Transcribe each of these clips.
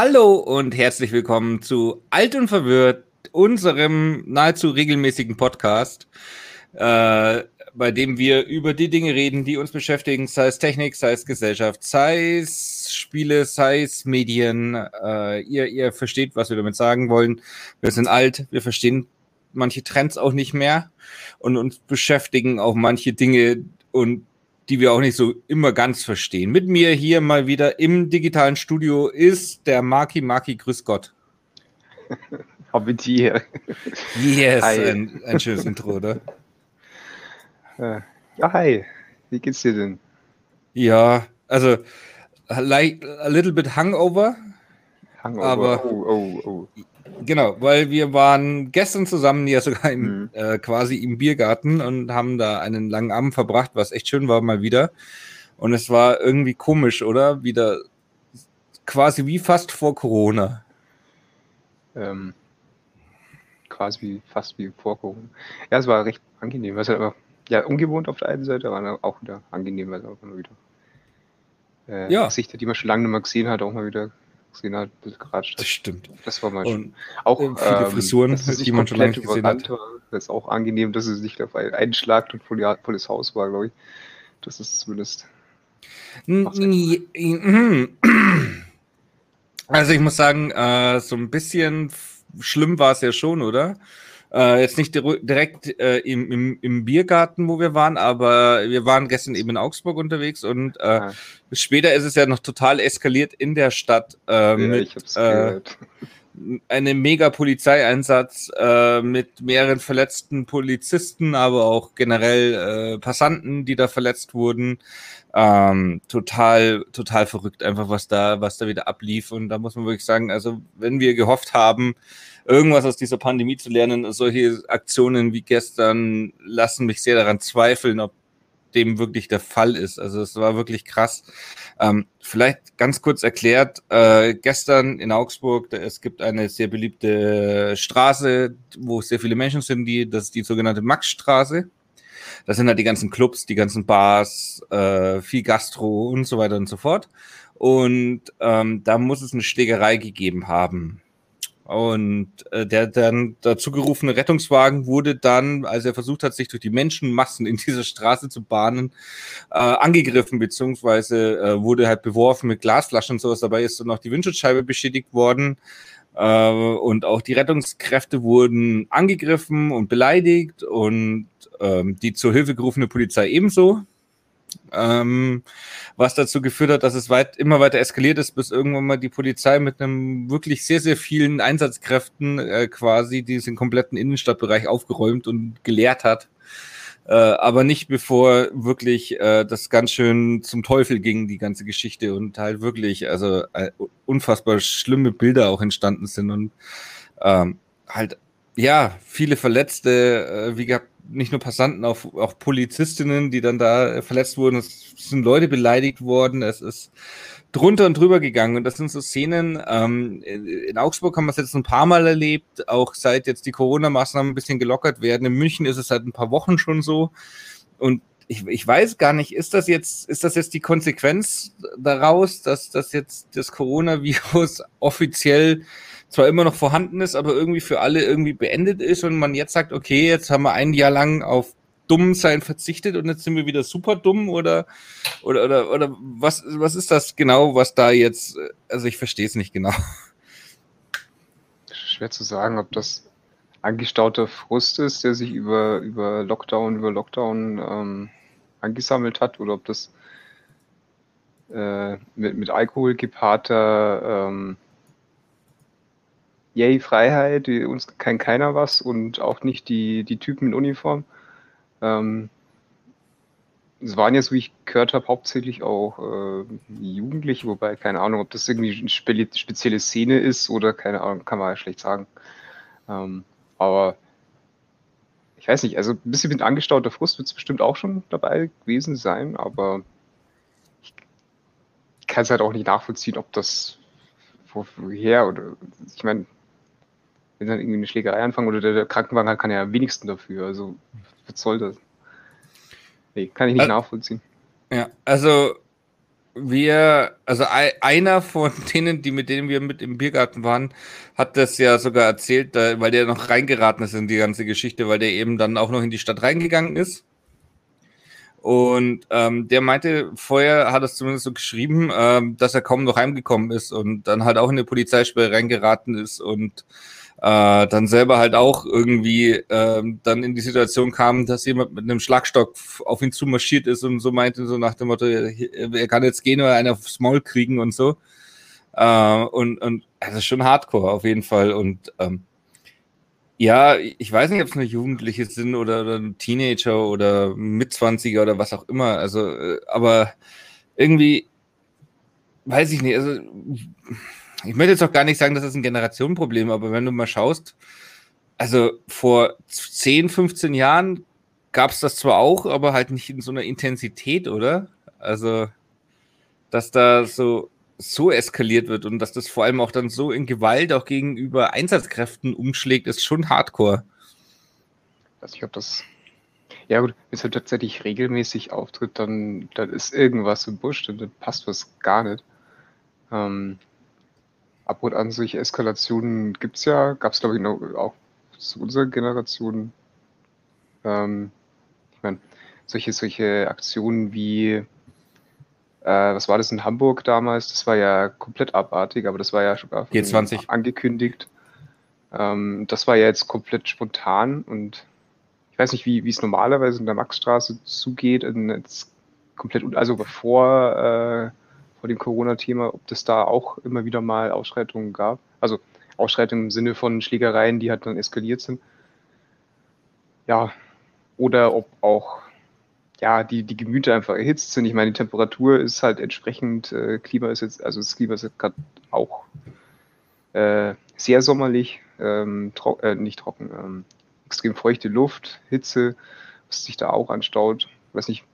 Hallo und herzlich willkommen zu Alt und Verwirrt, unserem nahezu regelmäßigen Podcast, äh, bei dem wir über die Dinge reden, die uns beschäftigen, sei es Technik, sei es Gesellschaft, sei es Spiele, sei es Medien. Äh, ihr, ihr versteht, was wir damit sagen wollen. Wir sind alt, wir verstehen manche Trends auch nicht mehr und uns beschäftigen auch manche Dinge und die wir auch nicht so immer ganz verstehen. Mit mir hier mal wieder im digitalen Studio ist der Maki Maki Grüß Gott. Habitier. Yes, ein, ein, schönes Intro, oder? Äh, ja, hi. Wie geht's dir denn? Ja, also like a little bit hungover. Hangover. Aber, oh, oh, oh. Genau, weil wir waren gestern zusammen ja sogar im, mhm. äh, quasi im Biergarten und haben da einen langen Abend verbracht, was echt schön war mal wieder. Und es war irgendwie komisch, oder? Wieder quasi wie fast vor Corona. Ähm, quasi wie, fast wie vor Corona. Ja, es war recht angenehm. Was halt aber, ja, ungewohnt auf der einen Seite, aber auch wieder angenehm, weil es auch immer wieder äh, ja. Gesichter, die man schon lange nicht mehr gesehen hat, auch mal wieder gesehen hat, geratscht Das stimmt. Das war mal schön. Auch viele ähm, Frisuren, die man schon lange gesehen hat. War. Das ist auch angenehm, dass es nicht auf einen einschlagt und volles Haus war, glaube ich. Das ist zumindest. Also ich muss sagen, äh, so ein bisschen schlimm war es ja schon, oder? Äh, jetzt nicht direkt äh, im, im, im, Biergarten, wo wir waren, aber wir waren gestern eben in Augsburg unterwegs und äh, ah. später ist es ja noch total eskaliert in der Stadt äh, ja, mit äh, einem mega Polizeieinsatz äh, mit mehreren verletzten Polizisten, aber auch generell Passanten, die da verletzt wurden. Ähm, total, total verrückt einfach, was da, was da wieder ablief. Und da muss man wirklich sagen, also wenn wir gehofft haben, irgendwas aus dieser Pandemie zu lernen. Solche Aktionen wie gestern lassen mich sehr daran zweifeln, ob dem wirklich der Fall ist. Also es war wirklich krass. Ähm, vielleicht ganz kurz erklärt, äh, gestern in Augsburg, es gibt eine sehr beliebte Straße, wo sehr viele Menschen sind, die, das ist die sogenannte Maxstraße. Das sind halt die ganzen Clubs, die ganzen Bars, äh, viel Gastro und so weiter und so fort. Und ähm, da muss es eine Schlägerei gegeben haben. Und äh, der dann dazu gerufene Rettungswagen wurde dann, als er versucht hat, sich durch die Menschenmassen in dieser Straße zu bahnen, äh, angegriffen, beziehungsweise äh, wurde halt beworfen mit Glasflaschen und sowas. Dabei ist dann noch die Windschutzscheibe beschädigt worden. Äh, und auch die Rettungskräfte wurden angegriffen und beleidigt und ähm, die zur Hilfe gerufene Polizei ebenso ähm, was dazu geführt hat, dass es weit, immer weiter eskaliert ist, bis irgendwann mal die Polizei mit einem wirklich sehr, sehr vielen Einsatzkräften äh, quasi diesen kompletten Innenstadtbereich aufgeräumt und geleert hat. Äh, aber nicht bevor wirklich äh, das ganz schön zum Teufel ging, die ganze Geschichte und halt wirklich, also äh, unfassbar schlimme Bilder auch entstanden sind und ähm, halt, ja, viele Verletzte, äh, wie gehabt, nicht nur Passanten, auch, auch Polizistinnen, die dann da verletzt wurden. Es sind Leute beleidigt worden. Es ist drunter und drüber gegangen. Und das sind so Szenen. Ähm, in Augsburg haben wir es jetzt ein paar Mal erlebt, auch seit jetzt die Corona-Maßnahmen ein bisschen gelockert werden. In München ist es seit ein paar Wochen schon so. Und ich, ich weiß gar nicht, ist das jetzt, ist das jetzt die Konsequenz daraus, dass das jetzt das Coronavirus offiziell zwar immer noch vorhanden ist, aber irgendwie für alle irgendwie beendet ist und man jetzt sagt, okay, jetzt haben wir ein Jahr lang auf dumm sein verzichtet und jetzt sind wir wieder super dumm oder oder oder oder was was ist das genau, was da jetzt also ich verstehe es nicht genau. Schwer zu sagen, ob das angestauter Frust ist, der sich über über Lockdown über Lockdown ähm, angesammelt hat oder ob das äh, mit, mit Alkohol gepaarter ähm, yay, Freiheit, uns kann keiner was und auch nicht die, die Typen in Uniform. Ähm, es waren jetzt, wie ich gehört habe, hauptsächlich auch äh, Jugendliche, wobei keine Ahnung, ob das irgendwie eine spezielle Szene ist oder keine Ahnung, kann man ja schlecht sagen. Ähm, aber ich weiß nicht, also ein bisschen mit angestauter Frust wird es bestimmt auch schon dabei gewesen sein, aber ich kann es halt auch nicht nachvollziehen, ob das woher oder ich meine, wenn dann irgendwie eine Schlägerei anfangen oder der, der Krankenwagen kann ja am wenigsten dafür. Also, was soll das? Nee, kann ich nicht also, nachvollziehen. Ja, also wir, also einer von denen, die mit denen wir mit im Biergarten waren, hat das ja sogar erzählt, weil der noch reingeraten ist in die ganze Geschichte, weil der eben dann auch noch in die Stadt reingegangen ist. Und ähm, der meinte, vorher hat es zumindest so geschrieben, ähm, dass er kaum noch heimgekommen ist und dann halt auch in eine Polizeisperre reingeraten ist und äh, dann selber halt auch irgendwie äh, dann in die Situation kam, dass jemand mit einem Schlagstock auf ihn zumarschiert ist und so meinte, so nach dem Motto, er kann jetzt gehen oder einer aufs Maul kriegen und so. Äh, und, und also schon Hardcore auf jeden Fall. Und ähm, ja, ich weiß nicht, ob es nur Jugendliche sind oder, oder Teenager oder Mitzwanziger oder was auch immer. Also, äh, aber irgendwie weiß ich nicht. Also ich möchte jetzt auch gar nicht sagen, dass das ein Generationenproblem, aber wenn du mal schaust, also vor 10, 15 Jahren gab es das zwar auch, aber halt nicht in so einer Intensität, oder? Also, dass da so, so eskaliert wird und dass das vor allem auch dann so in Gewalt auch gegenüber Einsatzkräften umschlägt, ist schon hardcore. Ich weiß nicht, ob das. Ja, gut, wenn es halt tatsächlich regelmäßig auftritt, dann, dann ist irgendwas im Busch, dann passt was gar nicht. Ähm, ab und an solche Eskalationen gibt es ja, gab es glaube ich noch, auch zu unserer Generation. Ähm, ich meine, solche, solche Aktionen wie, äh, was war das in Hamburg damals? Das war ja komplett abartig, aber das war ja sogar G20. angekündigt. Ähm, das war ja jetzt komplett spontan und ich weiß nicht, wie wie es normalerweise in der Maxstraße zugeht, in, jetzt komplett, also bevor äh, vor dem Corona-Thema, ob das da auch immer wieder mal Ausschreitungen gab. Also Ausschreitungen im Sinne von Schlägereien, die halt dann eskaliert sind. Ja, oder ob auch ja, die, die Gemüter einfach erhitzt sind. Ich meine, die Temperatur ist halt entsprechend, äh, Klima ist jetzt, also das Klima ist jetzt gerade auch äh, sehr sommerlich, ähm, tro äh, nicht trocken, ähm, extrem feuchte Luft, Hitze, was sich da auch anstaut. Ich weiß nicht,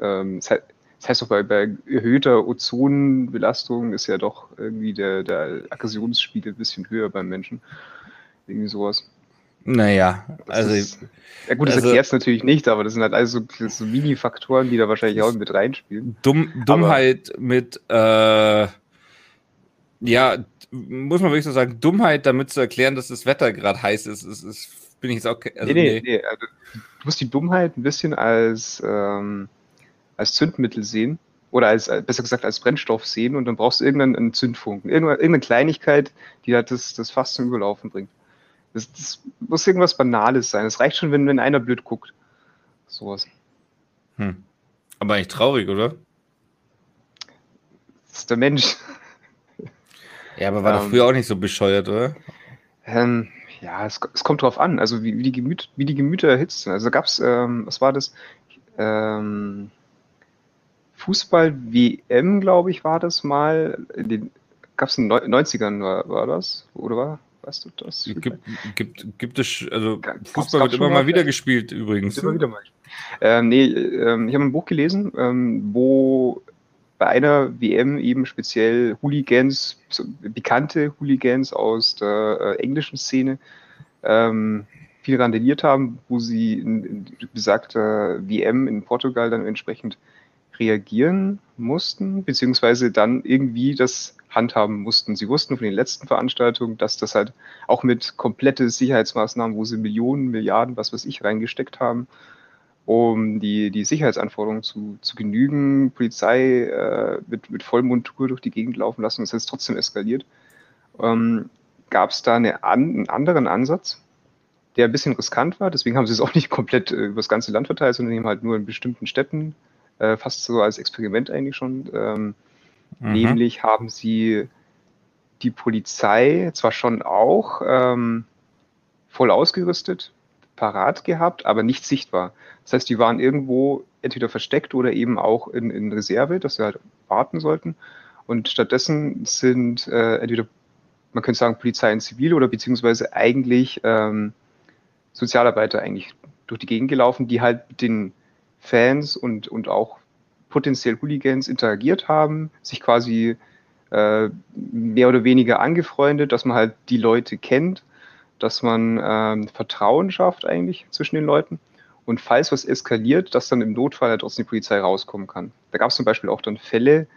ähm, es, das heißt doch, bei, bei erhöhter Ozonbelastung ist ja doch irgendwie der, der Aggressionsspiegel ein bisschen höher beim Menschen. Irgendwie sowas. Naja, das also. Ist, ja, gut, das also, erklärt es natürlich nicht, aber das sind halt also so, so Mini-Faktoren, die da wahrscheinlich auch mit reinspielen. Dumm, Dummheit aber, mit, äh, ja, muss man wirklich so sagen, Dummheit damit zu erklären, dass das Wetter gerade heiß ist, ist, ist, bin ich jetzt auch. Also, nee, nee, nee. nee also, du musst die Dummheit ein bisschen als. Ähm, als Zündmittel sehen oder als, äh, besser gesagt, als Brennstoff sehen und dann brauchst du irgendeinen Zündfunken, irgendeine, Kleinigkeit, die halt das, das Fass zum Überlaufen bringt. Das, das muss irgendwas Banales sein. Es reicht schon, wenn, wenn einer blöd guckt. Sowas. Hm. Aber eigentlich traurig, oder? Das ist der Mensch. Ja, aber war ähm, doch früher auch nicht so bescheuert, oder? Ähm, ja, es, es, kommt drauf an, also wie, wie, die, Gemüt, wie die Gemüter erhitzt sind. Also gab es, ähm, was war das? Ähm, Fußball-WM, glaube ich, war das mal. Gab es in den 90ern, war, war das? Oder war? Weißt du das? Gibt, gibt, gibt es, also Fußball wird immer mal wieder gespielt übrigens. Immer wieder mal. Ähm, nee, ähm, ich habe ein Buch gelesen, ähm, wo bei einer WM eben speziell Hooligans, so bekannte Hooligans aus der äh, englischen Szene, ähm, viel randaliert haben, wo sie in, in besagter WM in Portugal dann entsprechend reagieren mussten, beziehungsweise dann irgendwie das handhaben mussten. Sie wussten von den letzten Veranstaltungen, dass das halt auch mit komplette Sicherheitsmaßnahmen, wo sie Millionen, Milliarden, was weiß ich, reingesteckt haben, um die, die Sicherheitsanforderungen zu, zu genügen, Polizei äh, mit, mit Vollmontur durch die Gegend laufen lassen, das ist trotzdem eskaliert. Ähm, Gab es da eine, einen anderen Ansatz, der ein bisschen riskant war, deswegen haben sie es auch nicht komplett äh, über das ganze Land verteilt, sondern eben halt nur in bestimmten Städten äh, fast so als Experiment eigentlich schon. Ähm, mhm. Nämlich haben sie die Polizei zwar schon auch ähm, voll ausgerüstet, parat gehabt, aber nicht sichtbar. Das heißt, die waren irgendwo entweder versteckt oder eben auch in, in Reserve, dass sie halt warten sollten. Und stattdessen sind äh, entweder, man könnte sagen, Polizei in Zivil oder beziehungsweise eigentlich ähm, Sozialarbeiter eigentlich durch die Gegend gelaufen, die halt den Fans und, und auch potenziell Hooligans interagiert haben, sich quasi äh, mehr oder weniger angefreundet, dass man halt die Leute kennt, dass man ähm, Vertrauen schafft eigentlich zwischen den Leuten und falls was eskaliert, dass dann im Notfall halt trotzdem die Polizei rauskommen kann. Da gab es zum Beispiel auch dann Fälle,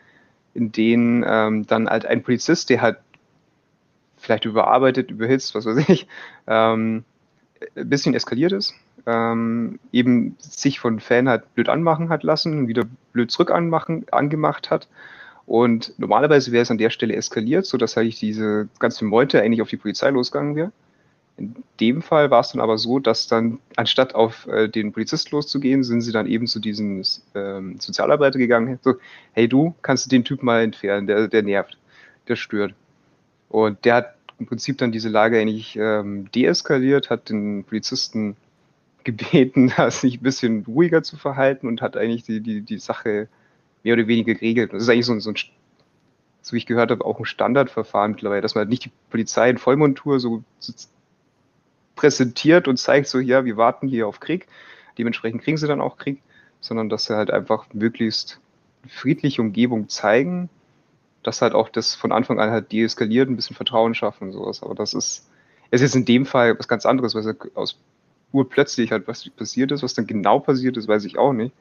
in denen ähm, dann halt ein Polizist, der halt vielleicht überarbeitet, überhitzt, was weiß ich, ähm, ein bisschen eskaliert ist, ähm, eben sich von Fan halt blöd anmachen hat lassen, wieder blöd zurück anmachen, angemacht hat. Und normalerweise wäre es an der Stelle eskaliert, sodass eigentlich diese ganze Meute eigentlich auf die Polizei losgegangen wäre. In dem Fall war es dann aber so, dass dann, anstatt auf äh, den Polizist loszugehen, sind sie dann eben zu diesem ähm, Sozialarbeiter gegangen. So, hey du, kannst du den Typ mal entfernen, der, der nervt, der stört. Und der hat im Prinzip dann diese Lage eigentlich ähm, deeskaliert, hat den Polizisten gebeten, sich ein bisschen ruhiger zu verhalten und hat eigentlich die, die, die Sache mehr oder weniger geregelt. Das ist eigentlich so, ein, so ein so wie ich gehört habe, auch ein Standardverfahren mittlerweile, dass man halt nicht die Polizei in Vollmontur so, präsentiert und zeigt so, ja, wir warten hier auf Krieg. Dementsprechend kriegen sie dann auch Krieg, sondern dass sie halt einfach möglichst friedliche Umgebung zeigen, dass halt auch das von Anfang an halt deeskaliert, ein bisschen Vertrauen schaffen und sowas. Aber das ist, es ist in dem Fall was ganz anderes, weil es aus urplötzlich halt was passiert ist, was dann genau passiert ist, weiß ich auch nicht.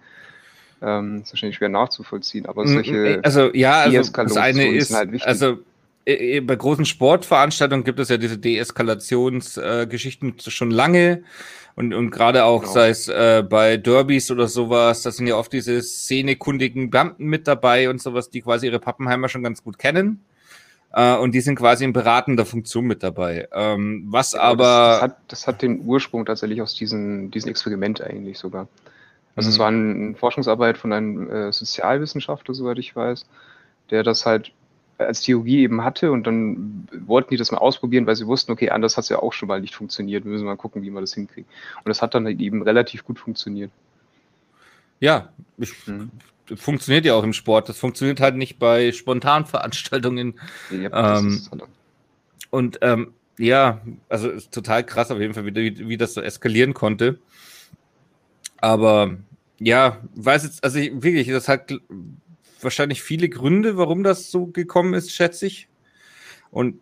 Ähm, ist wahrscheinlich schwer nachzuvollziehen, aber solche also ja, also das eine ist, halt wichtig. also äh, äh, bei großen Sportveranstaltungen gibt es ja diese Deeskalationsgeschichten äh, schon lange. Und, und gerade auch, genau. sei es äh, bei Derbys oder sowas, da sind ja oft diese szenekundigen Beamten mit dabei und sowas, die quasi ihre Pappenheimer schon ganz gut kennen. Äh, und die sind quasi in beratender Funktion mit dabei. Ähm, was ja, aber. Das, das, hat, das hat den Ursprung tatsächlich aus diesem diesen Experiment eigentlich sogar. Also mhm. es war eine Forschungsarbeit von einem äh, Sozialwissenschaftler, soweit ich weiß, der das halt als Theorie eben hatte und dann wollten die das mal ausprobieren, weil sie wussten, okay, anders hat es ja auch schon mal nicht funktioniert. Wir müssen mal gucken, wie wir das hinkriegen. Und das hat dann halt eben relativ gut funktioniert. Ja, ich, hm. Funktioniert ja auch im Sport. Das funktioniert halt nicht bei Spontanveranstaltungen. Ja, ähm, und ähm, ja, also ist total krass auf jeden Fall, wie, wie das so eskalieren konnte. Aber ja, weiß jetzt, also ich, wirklich, das hat wahrscheinlich viele Gründe, warum das so gekommen ist, schätze ich. Und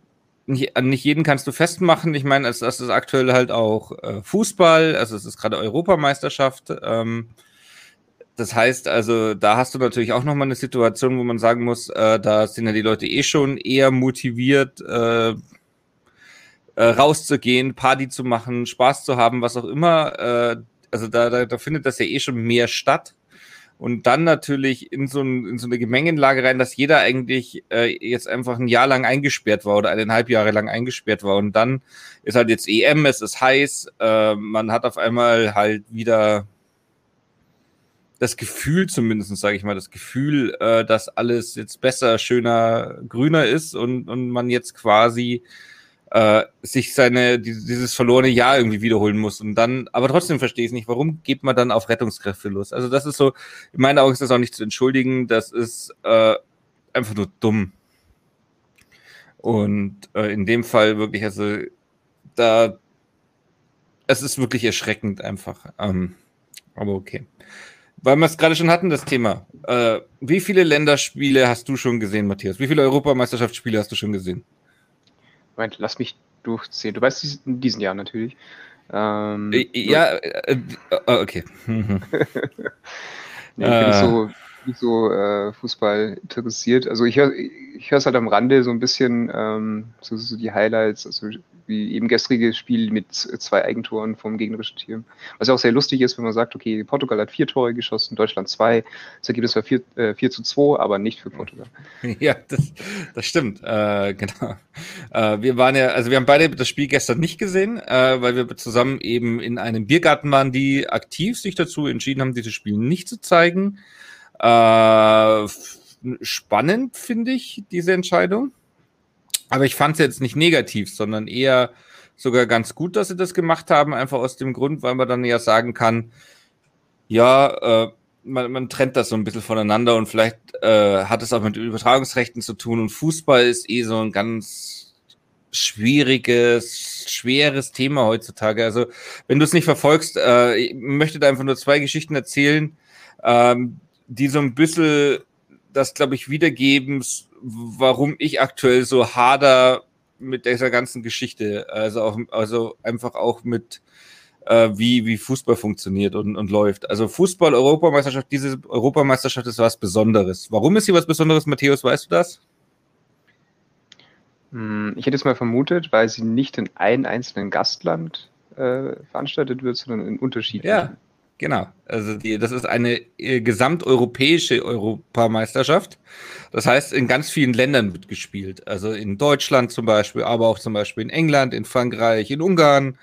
nicht, an nicht jeden kannst du festmachen. Ich meine, es, es ist aktuell halt auch äh, Fußball, also es ist gerade Europameisterschaft. Ähm, das heißt also, da hast du natürlich auch nochmal eine Situation, wo man sagen muss, äh, da sind ja die Leute eh schon eher motiviert, äh, äh, rauszugehen, Party zu machen, Spaß zu haben, was auch immer. Äh, also da, da, da findet das ja eh schon mehr statt und dann natürlich in so, ein, in so eine Gemengenlage rein, dass jeder eigentlich äh, jetzt einfach ein Jahr lang eingesperrt war oder eineinhalb Jahre lang eingesperrt war. Und dann ist halt jetzt EM, es ist heiß, äh, man hat auf einmal halt wieder das Gefühl zumindest, sage ich mal, das Gefühl, äh, dass alles jetzt besser, schöner, grüner ist und, und man jetzt quasi äh, sich seine dieses verlorene Jahr irgendwie wiederholen muss und dann, aber trotzdem verstehe ich nicht, warum geht man dann auf Rettungskräfte los? Also das ist so, in meinen Augen ist das auch nicht zu entschuldigen, das ist äh, einfach nur dumm. Und äh, in dem Fall wirklich, also da, es ist wirklich erschreckend einfach. Ähm, aber okay. Weil wir es gerade schon hatten, das Thema. Äh, wie viele Länderspiele hast du schon gesehen, Matthias? Wie viele Europameisterschaftsspiele hast du schon gesehen? Moment, lass mich durchzählen. Du weißt in diesem Jahr natürlich. Ähm, äh, ja, äh, äh, okay. nee, ich bin nicht so, nicht so äh, Fußball interessiert. Also ich höre ich es halt am Rande so ein bisschen, ähm, so, so die Highlights, also wie eben gestriges Spiel mit zwei Eigentoren vom gegnerischen Team. Was ja auch sehr lustig ist, wenn man sagt, okay, Portugal hat vier Tore geschossen, Deutschland zwei. Das Ergebnis war 4, äh, 4 zu 2, aber nicht für Portugal. Ja, das, das stimmt. Äh, genau. Äh, wir waren ja, also wir haben beide das Spiel gestern nicht gesehen, äh, weil wir zusammen eben in einem Biergarten waren, die aktiv sich dazu entschieden haben, dieses Spiel nicht zu zeigen. Äh, spannend, finde ich, diese Entscheidung. Aber ich fand es jetzt nicht negativ, sondern eher sogar ganz gut, dass sie das gemacht haben, einfach aus dem Grund, weil man dann ja sagen kann, ja, äh, man, man trennt das so ein bisschen voneinander und vielleicht äh, hat es auch mit Übertragungsrechten zu tun und Fußball ist eh so ein ganz schwieriges, schweres Thema heutzutage. Also wenn du es nicht verfolgst, äh, ich möchte da einfach nur zwei Geschichten erzählen, ähm, die so ein bisschen das, glaube ich, wiedergeben, warum ich aktuell so hader mit dieser ganzen Geschichte. Also, auch, also einfach auch mit äh, wie, wie Fußball funktioniert und, und läuft. Also Fußball-Europameisterschaft, diese Europameisterschaft ist was Besonderes. Warum ist sie was Besonderes, Matthäus, weißt du das? Hm, ich hätte es mal vermutet, weil sie nicht in einem einzelnen Gastland äh, veranstaltet wird, sondern in unterschiedlichen. Ja, genau. Also die, das ist eine äh, gesamteuropäische Europameisterschaft. Das heißt, in ganz vielen Ländern wird gespielt. Also in Deutschland zum Beispiel, aber auch zum Beispiel in England, in Frankreich, in Ungarn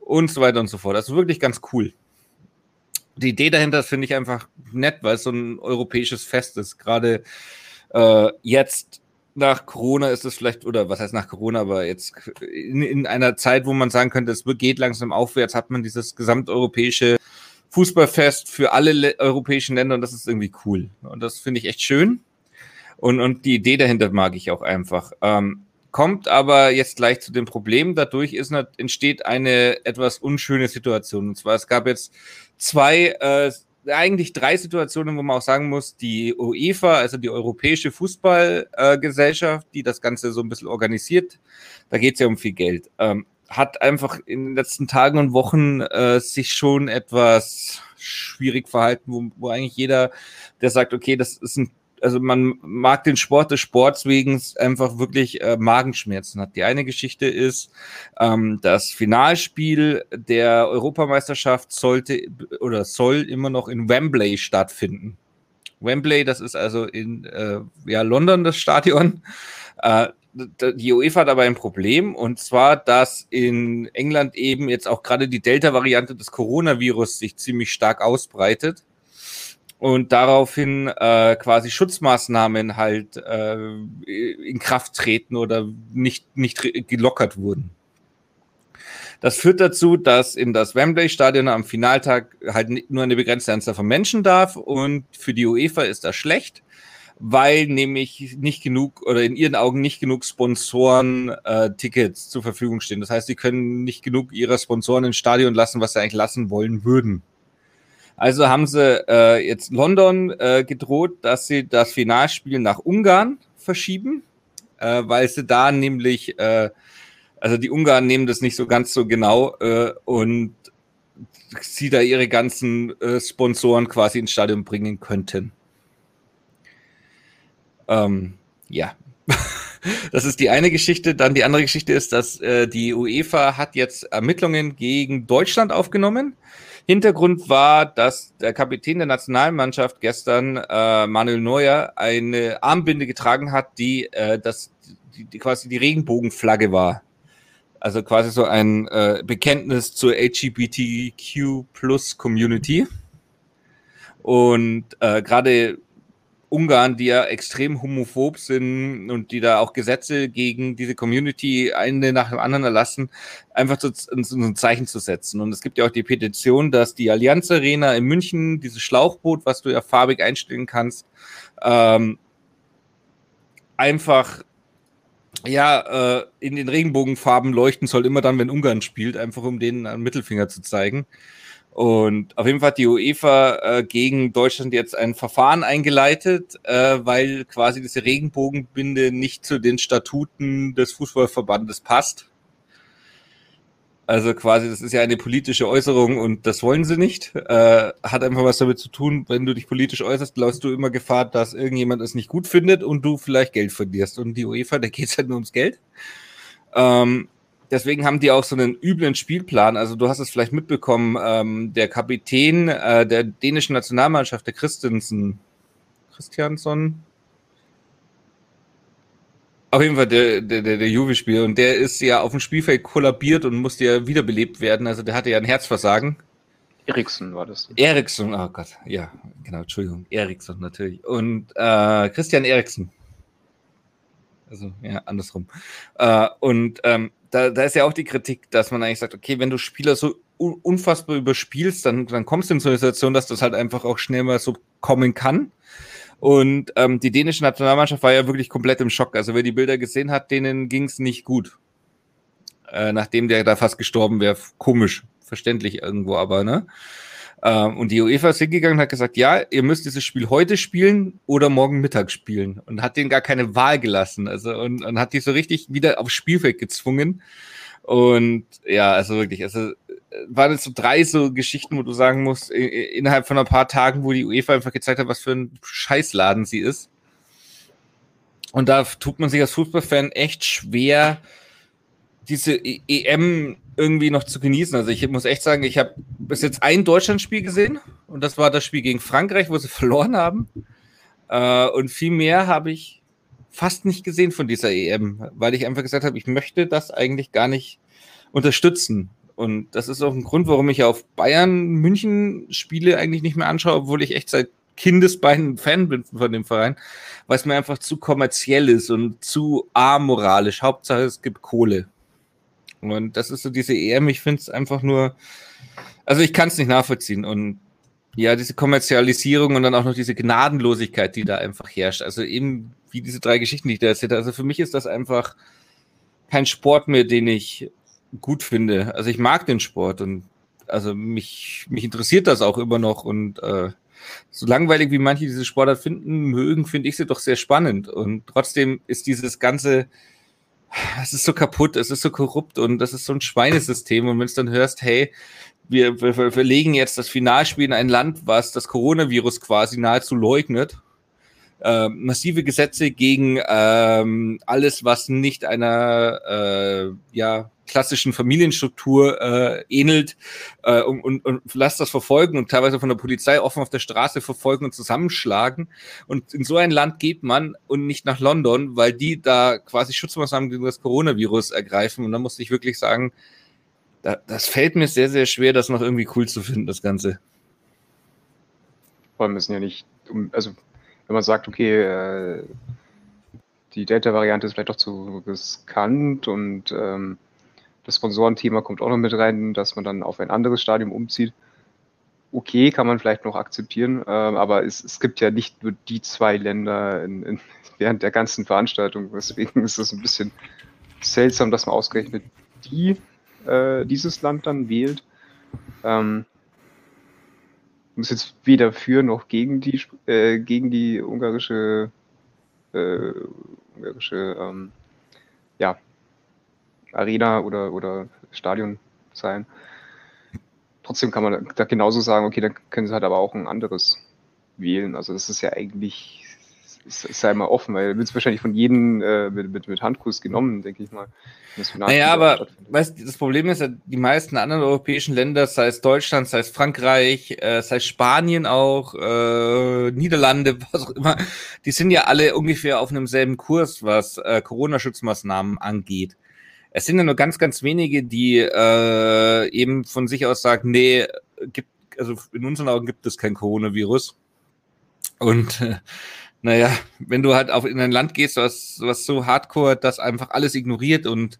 und so weiter und so fort. Das ist wirklich ganz cool. Die Idee dahinter finde ich einfach nett, weil es so ein europäisches Fest ist. Gerade äh, jetzt nach Corona ist es vielleicht, oder was heißt nach Corona, aber jetzt in, in, einer Zeit, wo man sagen könnte, es geht langsam aufwärts, hat man dieses gesamteuropäische Fußballfest für alle europäischen Länder und das ist irgendwie cool. Und das finde ich echt schön. Und, und die Idee dahinter mag ich auch einfach. Ähm, kommt aber jetzt gleich zu dem Problem. Dadurch ist, entsteht eine etwas unschöne Situation. Und zwar, es gab jetzt zwei äh, eigentlich drei Situationen, wo man auch sagen muss, die UEFA, also die Europäische Fußballgesellschaft, äh, die das Ganze so ein bisschen organisiert, da geht es ja um viel Geld, ähm, hat einfach in den letzten Tagen und Wochen äh, sich schon etwas schwierig verhalten, wo, wo eigentlich jeder, der sagt, okay, das ist ein also man mag den Sport des Sports wegen einfach wirklich äh, Magenschmerzen hat. Die eine Geschichte ist, ähm, das Finalspiel der Europameisterschaft sollte oder soll immer noch in Wembley stattfinden. Wembley, das ist also in äh, ja, London das Stadion. Äh, die UEFA hat aber ein Problem und zwar, dass in England eben jetzt auch gerade die Delta-Variante des Coronavirus sich ziemlich stark ausbreitet und daraufhin äh, quasi Schutzmaßnahmen halt äh, in Kraft treten oder nicht, nicht gelockert wurden. Das führt dazu, dass in das Wembley-Stadion am Finaltag halt nur eine begrenzte Anzahl von Menschen darf und für die UEFA ist das schlecht, weil nämlich nicht genug oder in ihren Augen nicht genug Sponsoren äh, zur Verfügung stehen. Das heißt, sie können nicht genug ihrer Sponsoren ins Stadion lassen, was sie eigentlich lassen wollen würden. Also haben sie äh, jetzt London äh, gedroht, dass sie das Finalspiel nach Ungarn verschieben, äh, weil sie da nämlich, äh, also die Ungarn nehmen das nicht so ganz so genau äh, und sie da ihre ganzen Sponsoren quasi ins Stadion bringen könnten. Ähm, ja. Das ist die eine Geschichte. Dann die andere Geschichte ist, dass äh, die UEFA hat jetzt Ermittlungen gegen Deutschland aufgenommen Hintergrund war, dass der Kapitän der Nationalmannschaft gestern, äh, Manuel Neuer, eine Armbinde getragen hat, die, äh, das, die, die quasi die Regenbogenflagge war. Also quasi so ein äh, Bekenntnis zur LGBTQ Plus Community. Und äh, gerade Ungarn, die ja extrem homophob sind und die da auch Gesetze gegen diese Community eine nach dem anderen erlassen, einfach so, so ein Zeichen zu setzen. Und es gibt ja auch die Petition, dass die Allianz Arena in München, dieses Schlauchboot, was du ja farbig einstellen kannst, ähm, einfach ja, äh, in den Regenbogenfarben leuchten soll, immer dann, wenn Ungarn spielt, einfach um denen einen Mittelfinger zu zeigen. Und auf jeden Fall hat die UEFA äh, gegen Deutschland jetzt ein Verfahren eingeleitet, äh, weil quasi diese Regenbogenbinde nicht zu den Statuten des Fußballverbandes passt. Also quasi, das ist ja eine politische Äußerung und das wollen sie nicht. Äh, hat einfach was damit zu tun, wenn du dich politisch äußerst, läufst du immer Gefahr, dass irgendjemand es nicht gut findet und du vielleicht Geld verlierst. Und die UEFA, da geht es halt nur ums Geld. Ähm, deswegen haben die auch so einen üblen Spielplan. Also du hast es vielleicht mitbekommen, ähm, der Kapitän äh, der dänischen Nationalmannschaft, der Christensen, Christiansson, auf jeden Fall der, der, der, der Juve-Spieler. Und der ist ja auf dem Spielfeld kollabiert und musste ja wiederbelebt werden. Also der hatte ja ein Herzversagen. Eriksen war das. Eriksen, oh Gott, ja, genau, Entschuldigung, Eriksen natürlich. Und äh, Christian Eriksen. Also, ja, andersrum. Äh, und ähm, da, da ist ja auch die Kritik, dass man eigentlich sagt, okay, wenn du Spieler so unfassbar überspielst, dann, dann kommst du in so eine Situation, dass das halt einfach auch schnell mal so kommen kann. Und ähm, die dänische Nationalmannschaft war ja wirklich komplett im Schock. Also wer die Bilder gesehen hat, denen ging es nicht gut. Äh, nachdem der da fast gestorben wäre. Komisch, verständlich irgendwo, aber ne? Ähm, und die UEFA ist hingegangen und hat gesagt, ja, ihr müsst dieses Spiel heute spielen oder morgen Mittag spielen. Und hat denen gar keine Wahl gelassen. Also und, und hat die so richtig wieder aufs Spielfeld gezwungen. Und ja, also wirklich, also waren jetzt so drei so Geschichten, wo du sagen musst, innerhalb von ein paar Tagen, wo die UEFA einfach gezeigt hat, was für ein Scheißladen sie ist. Und da tut man sich als Fußballfan echt schwer, diese EM irgendwie noch zu genießen. Also ich muss echt sagen, ich habe bis jetzt ein Deutschlandspiel gesehen und das war das Spiel gegen Frankreich, wo sie verloren haben. Äh, und viel mehr habe ich fast nicht gesehen von dieser EM, weil ich einfach gesagt habe, ich möchte das eigentlich gar nicht unterstützen. Und das ist auch ein Grund, warum ich auf Bayern München Spiele eigentlich nicht mehr anschaue, obwohl ich echt seit Kindesbeinen Fan bin von dem Verein, weil es mir einfach zu kommerziell ist und zu amoralisch. Hauptsache es gibt Kohle. Und das ist so diese EM, ich finde es einfach nur, also ich kann es nicht nachvollziehen. Und ja, diese Kommerzialisierung und dann auch noch diese Gnadenlosigkeit, die da einfach herrscht. Also eben wie diese drei Geschichten, die ich da erzählt habe. Also für mich ist das einfach kein Sport mehr, den ich gut finde. Also ich mag den Sport und also mich, mich interessiert das auch immer noch und äh, so langweilig wie manche diese Sportart finden mögen, finde ich sie doch sehr spannend. Und trotzdem ist dieses ganze, es ist so kaputt, es ist so korrupt und das ist so ein Schweinesystem. Und wenn du dann hörst, hey, wir, wir, wir legen jetzt das Finalspiel in ein Land, was das Coronavirus quasi nahezu leugnet. Äh, massive Gesetze gegen ähm, alles, was nicht einer äh, ja, klassischen Familienstruktur äh, ähnelt äh, und, und, und lasst das verfolgen und teilweise von der Polizei offen auf der Straße verfolgen und zusammenschlagen. Und in so ein Land geht man und nicht nach London, weil die da quasi Schutzmaßnahmen gegen das Coronavirus ergreifen. Und da musste ich wirklich sagen, da, das fällt mir sehr, sehr schwer, das noch irgendwie cool zu finden, das Ganze. Vor allem müssen ja nicht, also wenn man sagt, okay, äh, die Delta-Variante ist vielleicht doch zu riskant und ähm, das Sponsorenthema kommt auch noch mit rein, dass man dann auf ein anderes Stadium umzieht. Okay, kann man vielleicht noch akzeptieren, äh, aber es, es, gibt ja nicht nur die zwei Länder in, in, während der ganzen Veranstaltung. Deswegen ist es ein bisschen seltsam, dass man ausgerechnet die, äh, dieses Land dann wählt. Ähm, muss jetzt weder für noch gegen die, äh, gegen die ungarische, äh, ungarische ähm, ja, Arena oder, oder Stadion sein. Trotzdem kann man da genauso sagen, okay, dann können sie halt aber auch ein anderes wählen. Also das ist ja eigentlich sei mal offen, weil wird es wahrscheinlich von jedem äh, mit, mit, mit, Handkuss genommen, denke ich mal. Naja, aber weißt, das Problem ist ja, die meisten anderen europäischen Länder, sei es Deutschland, sei es Frankreich, äh, sei es Spanien auch, äh, Niederlande, was auch immer, die sind ja alle ungefähr auf einem selben Kurs, was äh, Corona-Schutzmaßnahmen angeht. Es sind ja nur ganz, ganz wenige, die äh, eben von sich aus sagen, nee, gibt, also in unseren Augen gibt es kein Coronavirus. Und äh, naja, wenn du halt auf in ein Land gehst, was, was so hardcore das einfach alles ignoriert und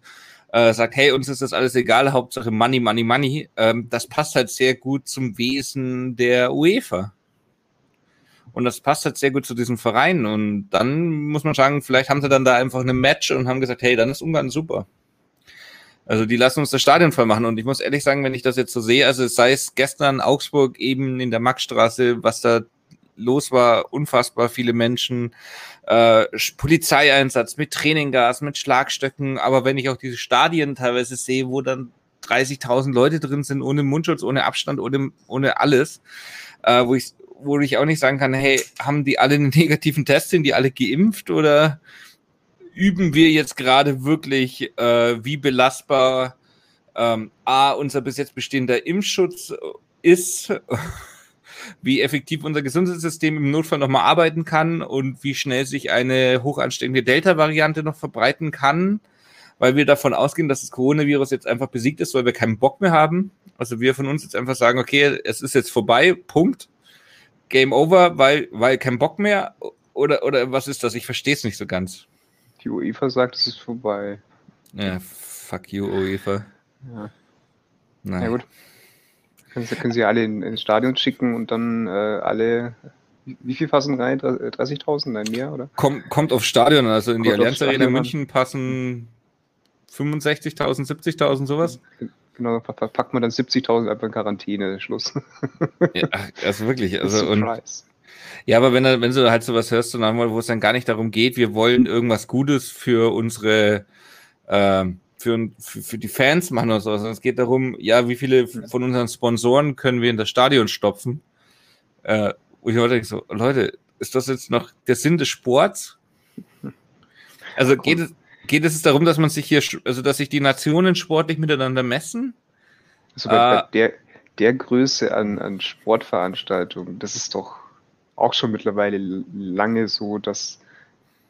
äh, sagt, hey, uns ist das alles egal, Hauptsache Money, Money, Money, ähm, das passt halt sehr gut zum Wesen der UEFA. Und das passt halt sehr gut zu diesem Verein. Und dann muss man sagen, vielleicht haben sie dann da einfach eine Match und haben gesagt, hey, dann ist Ungarn super. Also die lassen uns das Stadion voll machen. Und ich muss ehrlich sagen, wenn ich das jetzt so sehe, also sei es gestern Augsburg eben in der Maxstraße, was da los war, unfassbar viele Menschen, äh, Polizeieinsatz mit Traininggas, mit Schlagstöcken, aber wenn ich auch diese Stadien teilweise sehe, wo dann 30.000 Leute drin sind, ohne Mundschutz, ohne Abstand, ohne, ohne alles, äh, wo ich wo ich auch nicht sagen kann, hey, haben die alle einen negativen Test, sind die alle geimpft oder üben wir jetzt gerade wirklich, äh, wie belastbar ähm, A, unser bis jetzt bestehender Impfschutz ist, wie effektiv unser Gesundheitssystem im Notfall nochmal arbeiten kann und wie schnell sich eine hochansteckende Delta-Variante noch verbreiten kann, weil wir davon ausgehen, dass das Coronavirus jetzt einfach besiegt ist, weil wir keinen Bock mehr haben. Also wir von uns jetzt einfach sagen, okay, es ist jetzt vorbei, Punkt. Game over, weil, weil kein Bock mehr? Oder, oder was ist das? Ich verstehe es nicht so ganz. Die UEFA sagt, es ist vorbei. Ja, fuck you, UEFA. Ja. Nein. Ja, gut. Können Sie, können Sie alle in, ins Stadion schicken und dann äh, alle. Wie, viel passen rein? 30.000? Nein, mehr, oder? Komm, kommt auf Stadion, also in kommt die Allianz Arena München passen 65.000, 70.000, sowas. Genau, packt man dann 70.000 einfach in Quarantäne, Schluss. ja, also wirklich, also und. Ja, aber wenn, wenn du halt sowas hörst, und einmal, wo es dann gar nicht darum geht, wir wollen irgendwas Gutes für unsere, äh, für, für, für die Fans machen oder so, sondern es geht darum, ja, wie viele von unseren Sponsoren können wir in das Stadion stopfen. Äh, und ich wollte so, Leute, ist das jetzt noch der Sinn des Sports? Also geht es, geht es darum, dass man sich hier, also dass sich die Nationen sportlich miteinander messen? Also bei, äh, bei der, der Größe an, an Sportveranstaltungen, das ist doch auch schon mittlerweile lange so, dass,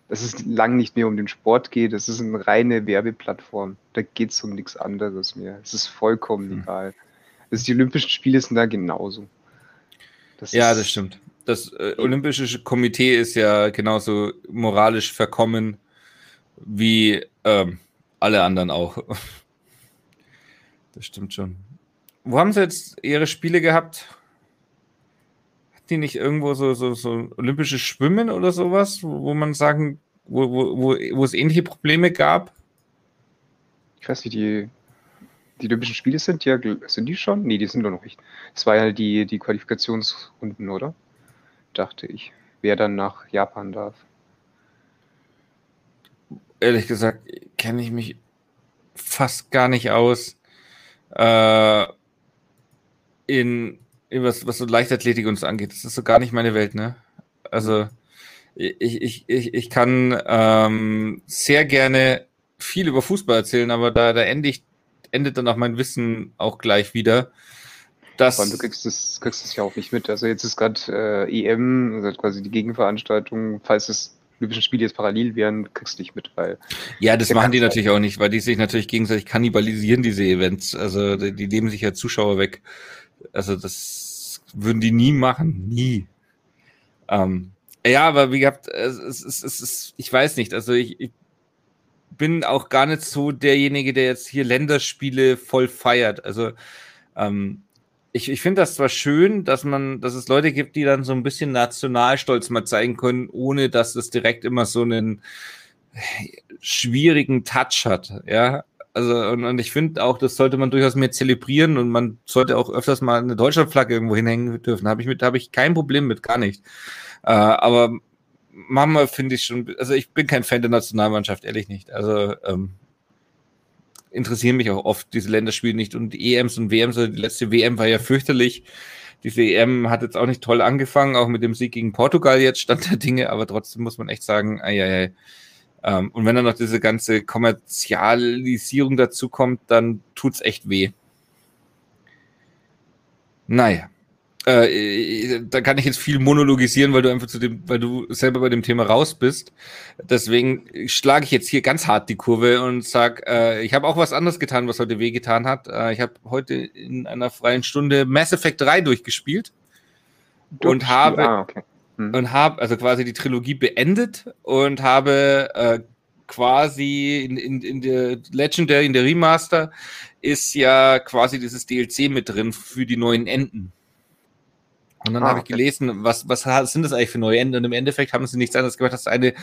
dass es lang nicht mehr um den Sport geht. Es ist eine reine Werbeplattform. Da geht es um nichts anderes mehr. Es ist vollkommen hm. egal. Also die Olympischen Spiele sind da genauso. Das ja, das stimmt. Das äh, Olympische Komitee ist ja genauso moralisch verkommen wie ähm, alle anderen auch. Das stimmt schon. Wo haben sie jetzt ihre Spiele gehabt? Die nicht irgendwo so, so, so olympische Schwimmen oder sowas, wo, wo man sagen, wo, wo, wo, wo es ähnliche Probleme gab? Ich weiß nicht, die, die Olympischen Spiele sind ja, sind die schon? Nee, die sind doch noch nicht. Es war ja die, die Qualifikationsrunden, oder? Dachte ich. Wer dann nach Japan darf ehrlich gesagt, kenne ich mich fast gar nicht aus äh, in was, was so Leichtathletik uns angeht. Das ist so gar nicht meine Welt, ne? Also ich, ich, ich, ich kann ähm, sehr gerne viel über Fußball erzählen, aber da, da ende ich, endet dann auch mein Wissen auch gleich wieder. Das du kriegst es, kriegst es ja auch nicht mit. Also jetzt ist gerade äh, EM, also quasi die Gegenveranstaltung, falls es Olympischen Spiele jetzt parallel wären, kriegst du nicht mit, weil. Ja, das machen die natürlich auch nicht, weil die sich natürlich gegenseitig kannibalisieren, diese Events. Also die, die nehmen sich ja Zuschauer weg. Also das würden die nie machen, nie. Ähm, ja, aber wie gehabt, es ist, es ist, es ich weiß nicht, also ich, ich bin auch gar nicht so derjenige, der jetzt hier Länderspiele voll feiert. Also ähm, ich, ich finde das zwar schön, dass man, dass es Leute gibt, die dann so ein bisschen Nationalstolz mal zeigen können, ohne dass es direkt immer so einen schwierigen Touch hat, ja. Also, und, und ich finde auch, das sollte man durchaus mehr zelebrieren und man sollte auch öfters mal eine Deutschlandflagge irgendwo hinhängen dürfen. Habe ich mit, habe ich kein Problem mit, gar nicht. Äh, aber Mama finde ich schon, also ich bin kein Fan der Nationalmannschaft, ehrlich nicht. Also, ähm, interessieren mich auch oft diese Länderspiele nicht und die EMs und WMs. Also die letzte WM war ja fürchterlich. Diese EM hat jetzt auch nicht toll angefangen, auch mit dem Sieg gegen Portugal jetzt stand der Dinge, aber trotzdem muss man echt sagen, ei, ei, ei. Ähm, und wenn dann noch diese ganze Kommerzialisierung dazu kommt, dann tut's echt weh. Naja. Äh, da kann ich jetzt viel monologisieren, weil du einfach zu dem, weil du selber bei dem Thema raus bist. Deswegen schlage ich jetzt hier ganz hart die Kurve und sag, äh, ich habe auch was anderes getan, was heute wehgetan hat. Äh, ich habe heute in einer freien Stunde Mass Effect 3 durchgespielt und habe ah, okay. Hm. und habe also quasi die Trilogie beendet und habe äh, quasi in, in, in der Legendary, in der Remaster ist ja quasi dieses DLC mit drin für die neuen Enden. Und dann ah, habe ich gelesen, was, was sind das eigentlich für neue Enden? Und im Endeffekt haben sie nichts anderes gemacht, dass eine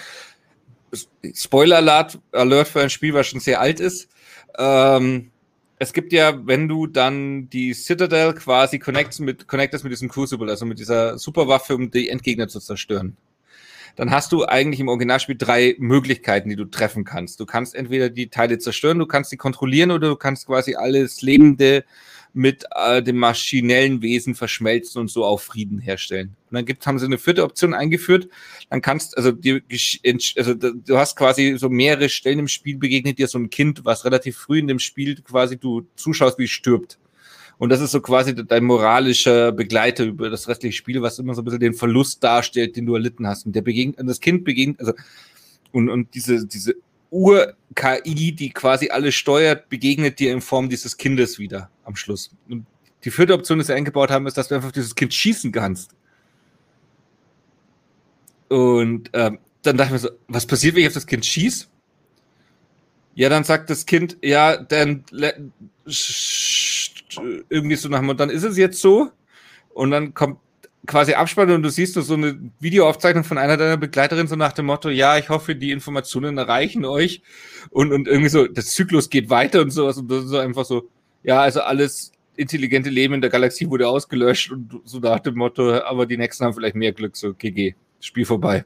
Spoiler-Alert Alert für ein Spiel, was schon sehr alt ist. Ähm, es gibt ja, wenn du dann die Citadel quasi connectest mit, connectest mit diesem Crucible, also mit dieser Superwaffe, um die Endgegner zu zerstören, dann hast du eigentlich im Originalspiel drei Möglichkeiten, die du treffen kannst. Du kannst entweder die Teile zerstören, du kannst sie kontrollieren oder du kannst quasi alles Lebende mit äh, dem maschinellen Wesen verschmelzen und so auch Frieden herstellen. Und dann gibt, haben sie eine vierte Option eingeführt. Dann kannst, also, die, also du hast quasi so mehrere Stellen im Spiel begegnet dir so ein Kind, was relativ früh in dem Spiel quasi du zuschaust, wie es stirbt. Und das ist so quasi dein moralischer Begleiter über das restliche Spiel, was immer so ein bisschen den Verlust darstellt, den du erlitten hast. Und der begegnet, das Kind begegnet, also, und, und diese, diese Ur-KI, die quasi alles steuert, begegnet dir in Form dieses Kindes wieder am Schluss. Und die vierte Option, die sie eingebaut haben, ist, dass du einfach dieses Kind schießen kannst. Und ähm, dann dachte ich mir so, was passiert, wenn ich auf das Kind schieße? Ja, dann sagt das Kind, ja, dann irgendwie so nach dem, dann ist es jetzt so. Und dann kommt quasi Abspann und du siehst nur so eine Videoaufzeichnung von einer deiner Begleiterinnen so nach dem Motto, ja, ich hoffe, die Informationen erreichen euch und, und irgendwie so, das Zyklus geht weiter und sowas und das ist einfach so, ja, also alles intelligente Leben in der Galaxie wurde ausgelöscht und so nach dem Motto, aber die nächsten haben vielleicht mehr Glück, so GG, Spiel vorbei.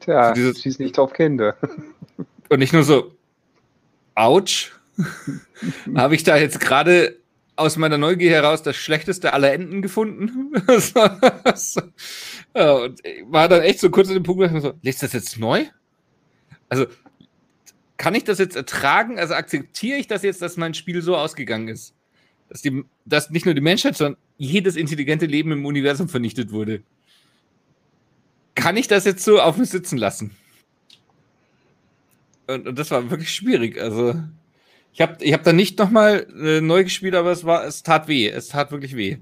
Tja, so dieses, schieß nicht auf Kinder. Und nicht nur so, ouch, habe ich da jetzt gerade aus meiner Neugier heraus das schlechteste aller Enden gefunden. ja, und war dann echt so kurz in dem Punkt, wo ich so, lest das jetzt neu? Also, kann ich das jetzt ertragen? Also akzeptiere ich das jetzt, dass mein Spiel so ausgegangen ist? Dass, die, dass nicht nur die Menschheit, sondern jedes intelligente Leben im Universum vernichtet wurde. Kann ich das jetzt so auf mich sitzen lassen? Und, und das war wirklich schwierig. Also, ich habe ich hab da nicht nochmal äh, neu gespielt, aber es war, es tat weh. Es tat wirklich weh.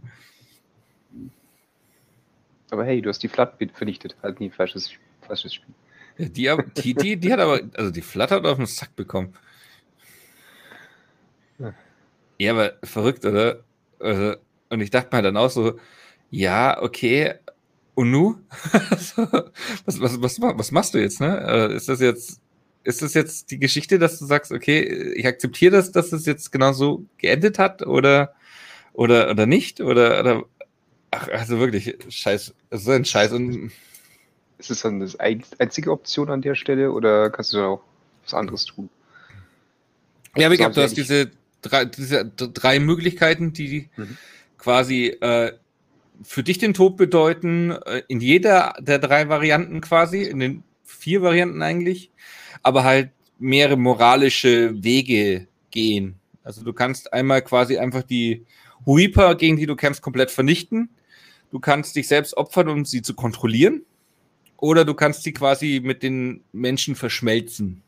Aber hey, du hast die Flat vernichtet. Halt nie falsches, falsches Spiel. Die, die, die, die, hat aber, also die Flat hat auf den Sack bekommen. Ja, ja aber verrückt, oder? Also, und ich dachte mir dann auch so, ja, okay, und nu? was, was, was, was machst du jetzt, ne? Äh, ist das jetzt ist das jetzt die Geschichte, dass du sagst, okay, ich akzeptiere das, dass es jetzt genau so geendet hat oder, oder, oder nicht? Oder, oder ach, also wirklich, scheiß, so ein Scheiß. Und ist es dann das einzige Option an der Stelle oder kannst du da auch was anderes tun? Ja, wie gesagt, du hast diese drei, diese drei Möglichkeiten, die mhm. quasi äh, für dich den Tod bedeuten, äh, in jeder der drei Varianten quasi, in den vier Varianten eigentlich aber halt mehrere moralische Wege gehen. Also du kannst einmal quasi einfach die Reaper, gegen die du kämpfst, komplett vernichten. Du kannst dich selbst opfern, um sie zu kontrollieren. Oder du kannst sie quasi mit den Menschen verschmelzen.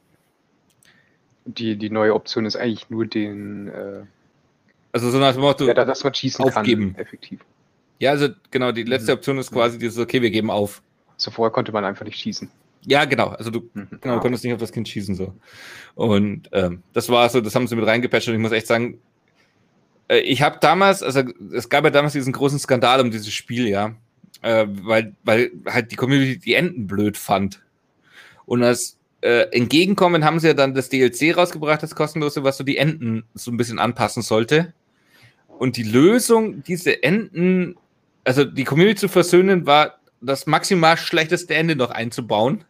Die, die neue Option ist eigentlich nur den. Äh, also so nach dem Motto. Ja, dass man schießen aufgeben. kann, effektiv. Ja, also genau, die letzte mhm. Option ist quasi dieses, okay, wir geben auf. Zuvor konnte man einfach nicht schießen. Ja, genau. Also du, mhm. genau, du konntest nicht auf das Kind schießen so. Und ähm, das war so, das haben sie mit reingepatcht und ich muss echt sagen, äh, ich habe damals, also es gab ja damals diesen großen Skandal um dieses Spiel, ja, äh, weil, weil halt die Community die Enden blöd fand. Und als äh, Entgegenkommen haben sie ja dann das DLC rausgebracht, das kostenlose, was so die Enden so ein bisschen anpassen sollte. Und die Lösung, diese Enden, also die Community zu versöhnen, war das maximal schlechteste Ende noch einzubauen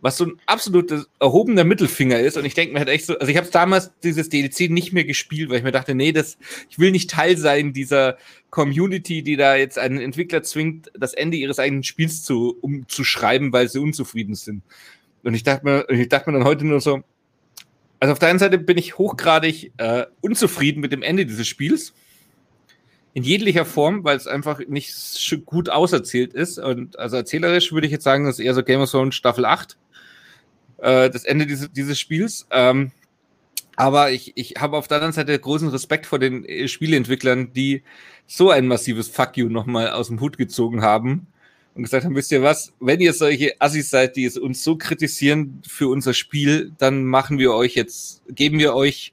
was so ein absolutes erhobener Mittelfinger ist. Und ich denke mir halt echt so, also ich habe damals dieses DLC nicht mehr gespielt, weil ich mir dachte, nee, das, ich will nicht Teil sein dieser Community, die da jetzt einen Entwickler zwingt, das Ende ihres eigenen Spiels zu, umzuschreiben, weil sie unzufrieden sind. Und ich dachte mir, ich dachte mir dann heute nur so, also auf der einen Seite bin ich hochgradig äh, unzufrieden mit dem Ende dieses Spiels. In jeglicher Form, weil es einfach nicht gut auserzählt ist. Und also erzählerisch würde ich jetzt sagen, das ist eher so Game of Thrones Staffel 8 äh, das Ende dieses, dieses Spiels. Ähm, aber ich, ich habe auf der anderen Seite großen Respekt vor den äh, Spieleentwicklern, die so ein massives Fuck you nochmal aus dem Hut gezogen haben und gesagt haben, wisst ihr was, wenn ihr solche Assis seid, die es uns so kritisieren für unser Spiel, dann machen wir euch jetzt, geben wir euch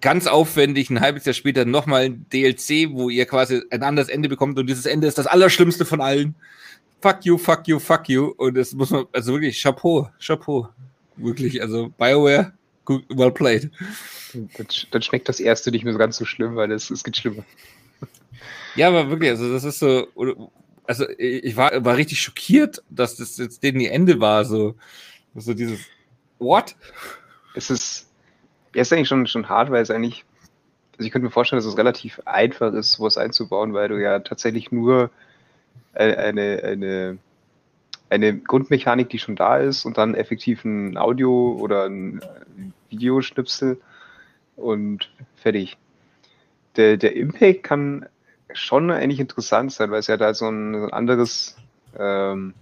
ganz aufwendig ein halbes Jahr später nochmal ein DLC, wo ihr quasi ein anderes Ende bekommt und dieses Ende ist das Allerschlimmste von allen fuck you, fuck you, fuck you. Und das muss man, also wirklich, Chapeau, Chapeau. Wirklich, also BioWare, good, well played. Dann, dann schmeckt das erste nicht mehr so ganz so schlimm, weil es, es geht schlimmer. Ja, aber wirklich, also das ist so, also ich war, war richtig schockiert, dass das jetzt denen die Ende war, so, so dieses, what? Es ist, ja, ist eigentlich schon, schon hart, weil es eigentlich, also ich könnte mir vorstellen, dass es relativ einfach ist, sowas einzubauen, weil du ja tatsächlich nur eine, eine, eine Grundmechanik, die schon da ist und dann effektiv ein Audio- oder ein Videoschnipsel und fertig. Der, der Impact kann schon eigentlich interessant sein, weil es ja da so ein, anderes, ähm,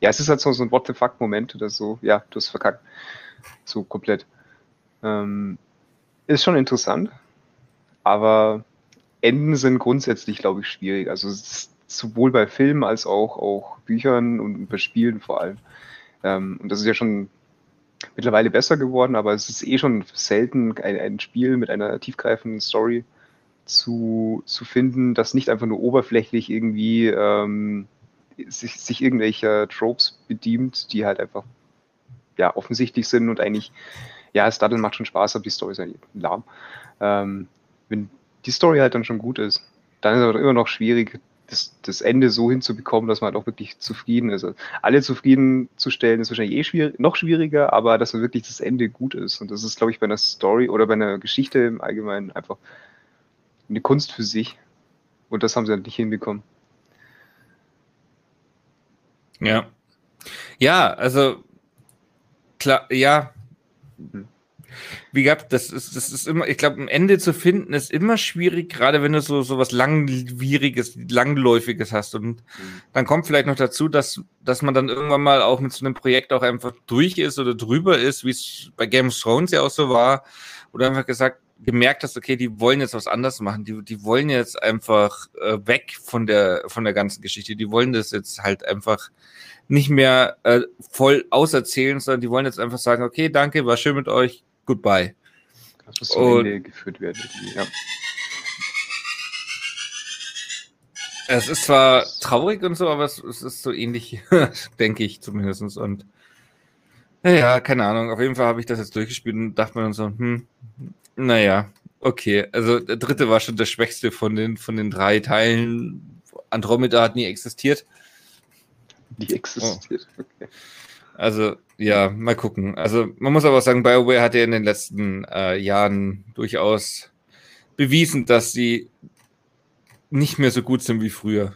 ja, es ist halt so, so ein What the fuck-Moment oder so, ja, du hast verkackt. So komplett. Ähm, ist schon interessant, aber Enden sind grundsätzlich, glaube ich, schwierig. Also es ist sowohl bei Filmen als auch, auch Büchern und bei Spielen vor allem. Ähm, und das ist ja schon mittlerweile besser geworden, aber es ist eh schon selten, ein, ein Spiel mit einer tiefgreifenden Story zu, zu finden, das nicht einfach nur oberflächlich irgendwie ähm, sich, sich irgendwelcher Tropes bedient, die halt einfach ja, offensichtlich sind und eigentlich, ja, das Daddeln macht schon Spaß, aber die Story ist halt lahm. Ähm, wenn die Story halt dann schon gut ist, dann ist es aber immer noch schwierig, das, das Ende so hinzubekommen, dass man halt auch wirklich zufrieden ist. Also alle zufriedenzustellen ist wahrscheinlich eh schwierig, noch schwieriger, aber dass wirklich das Ende gut ist. Und das ist, glaube ich, bei einer Story oder bei einer Geschichte im Allgemeinen einfach eine Kunst für sich. Und das haben sie halt nicht hinbekommen. Ja. Ja, also klar, ja. Hm wie gehabt, das ist, das ist immer, ich glaube, ein Ende zu finden ist immer schwierig, gerade wenn du so, so was langwieriges, langläufiges hast. Und mhm. dann kommt vielleicht noch dazu, dass, dass man dann irgendwann mal auch mit so einem Projekt auch einfach durch ist oder drüber ist, wie es bei Game of Thrones ja auch so war, oder einfach gesagt, gemerkt hast, okay, die wollen jetzt was anderes machen, die, die wollen jetzt einfach äh, weg von der, von der ganzen Geschichte, die wollen das jetzt halt einfach nicht mehr äh, voll auserzählen, sondern die wollen jetzt einfach sagen, okay, danke, war schön mit euch, Goodbye. Das muss Ende geführt werden. Ja. Es ist zwar traurig und so, aber es, es ist so ähnlich, denke ich zumindest. Und ja, keine Ahnung. Auf jeden Fall habe ich das jetzt durchgespielt und dachte mir dann so, hm, naja, okay. Also der dritte war schon der schwächste von den, von den drei Teilen. Andromeda hat nie existiert. Nie existiert, oh. okay. Also, ja, mal gucken. Also, man muss aber auch sagen, BioWare hat ja in den letzten äh, Jahren durchaus bewiesen, dass sie nicht mehr so gut sind wie früher.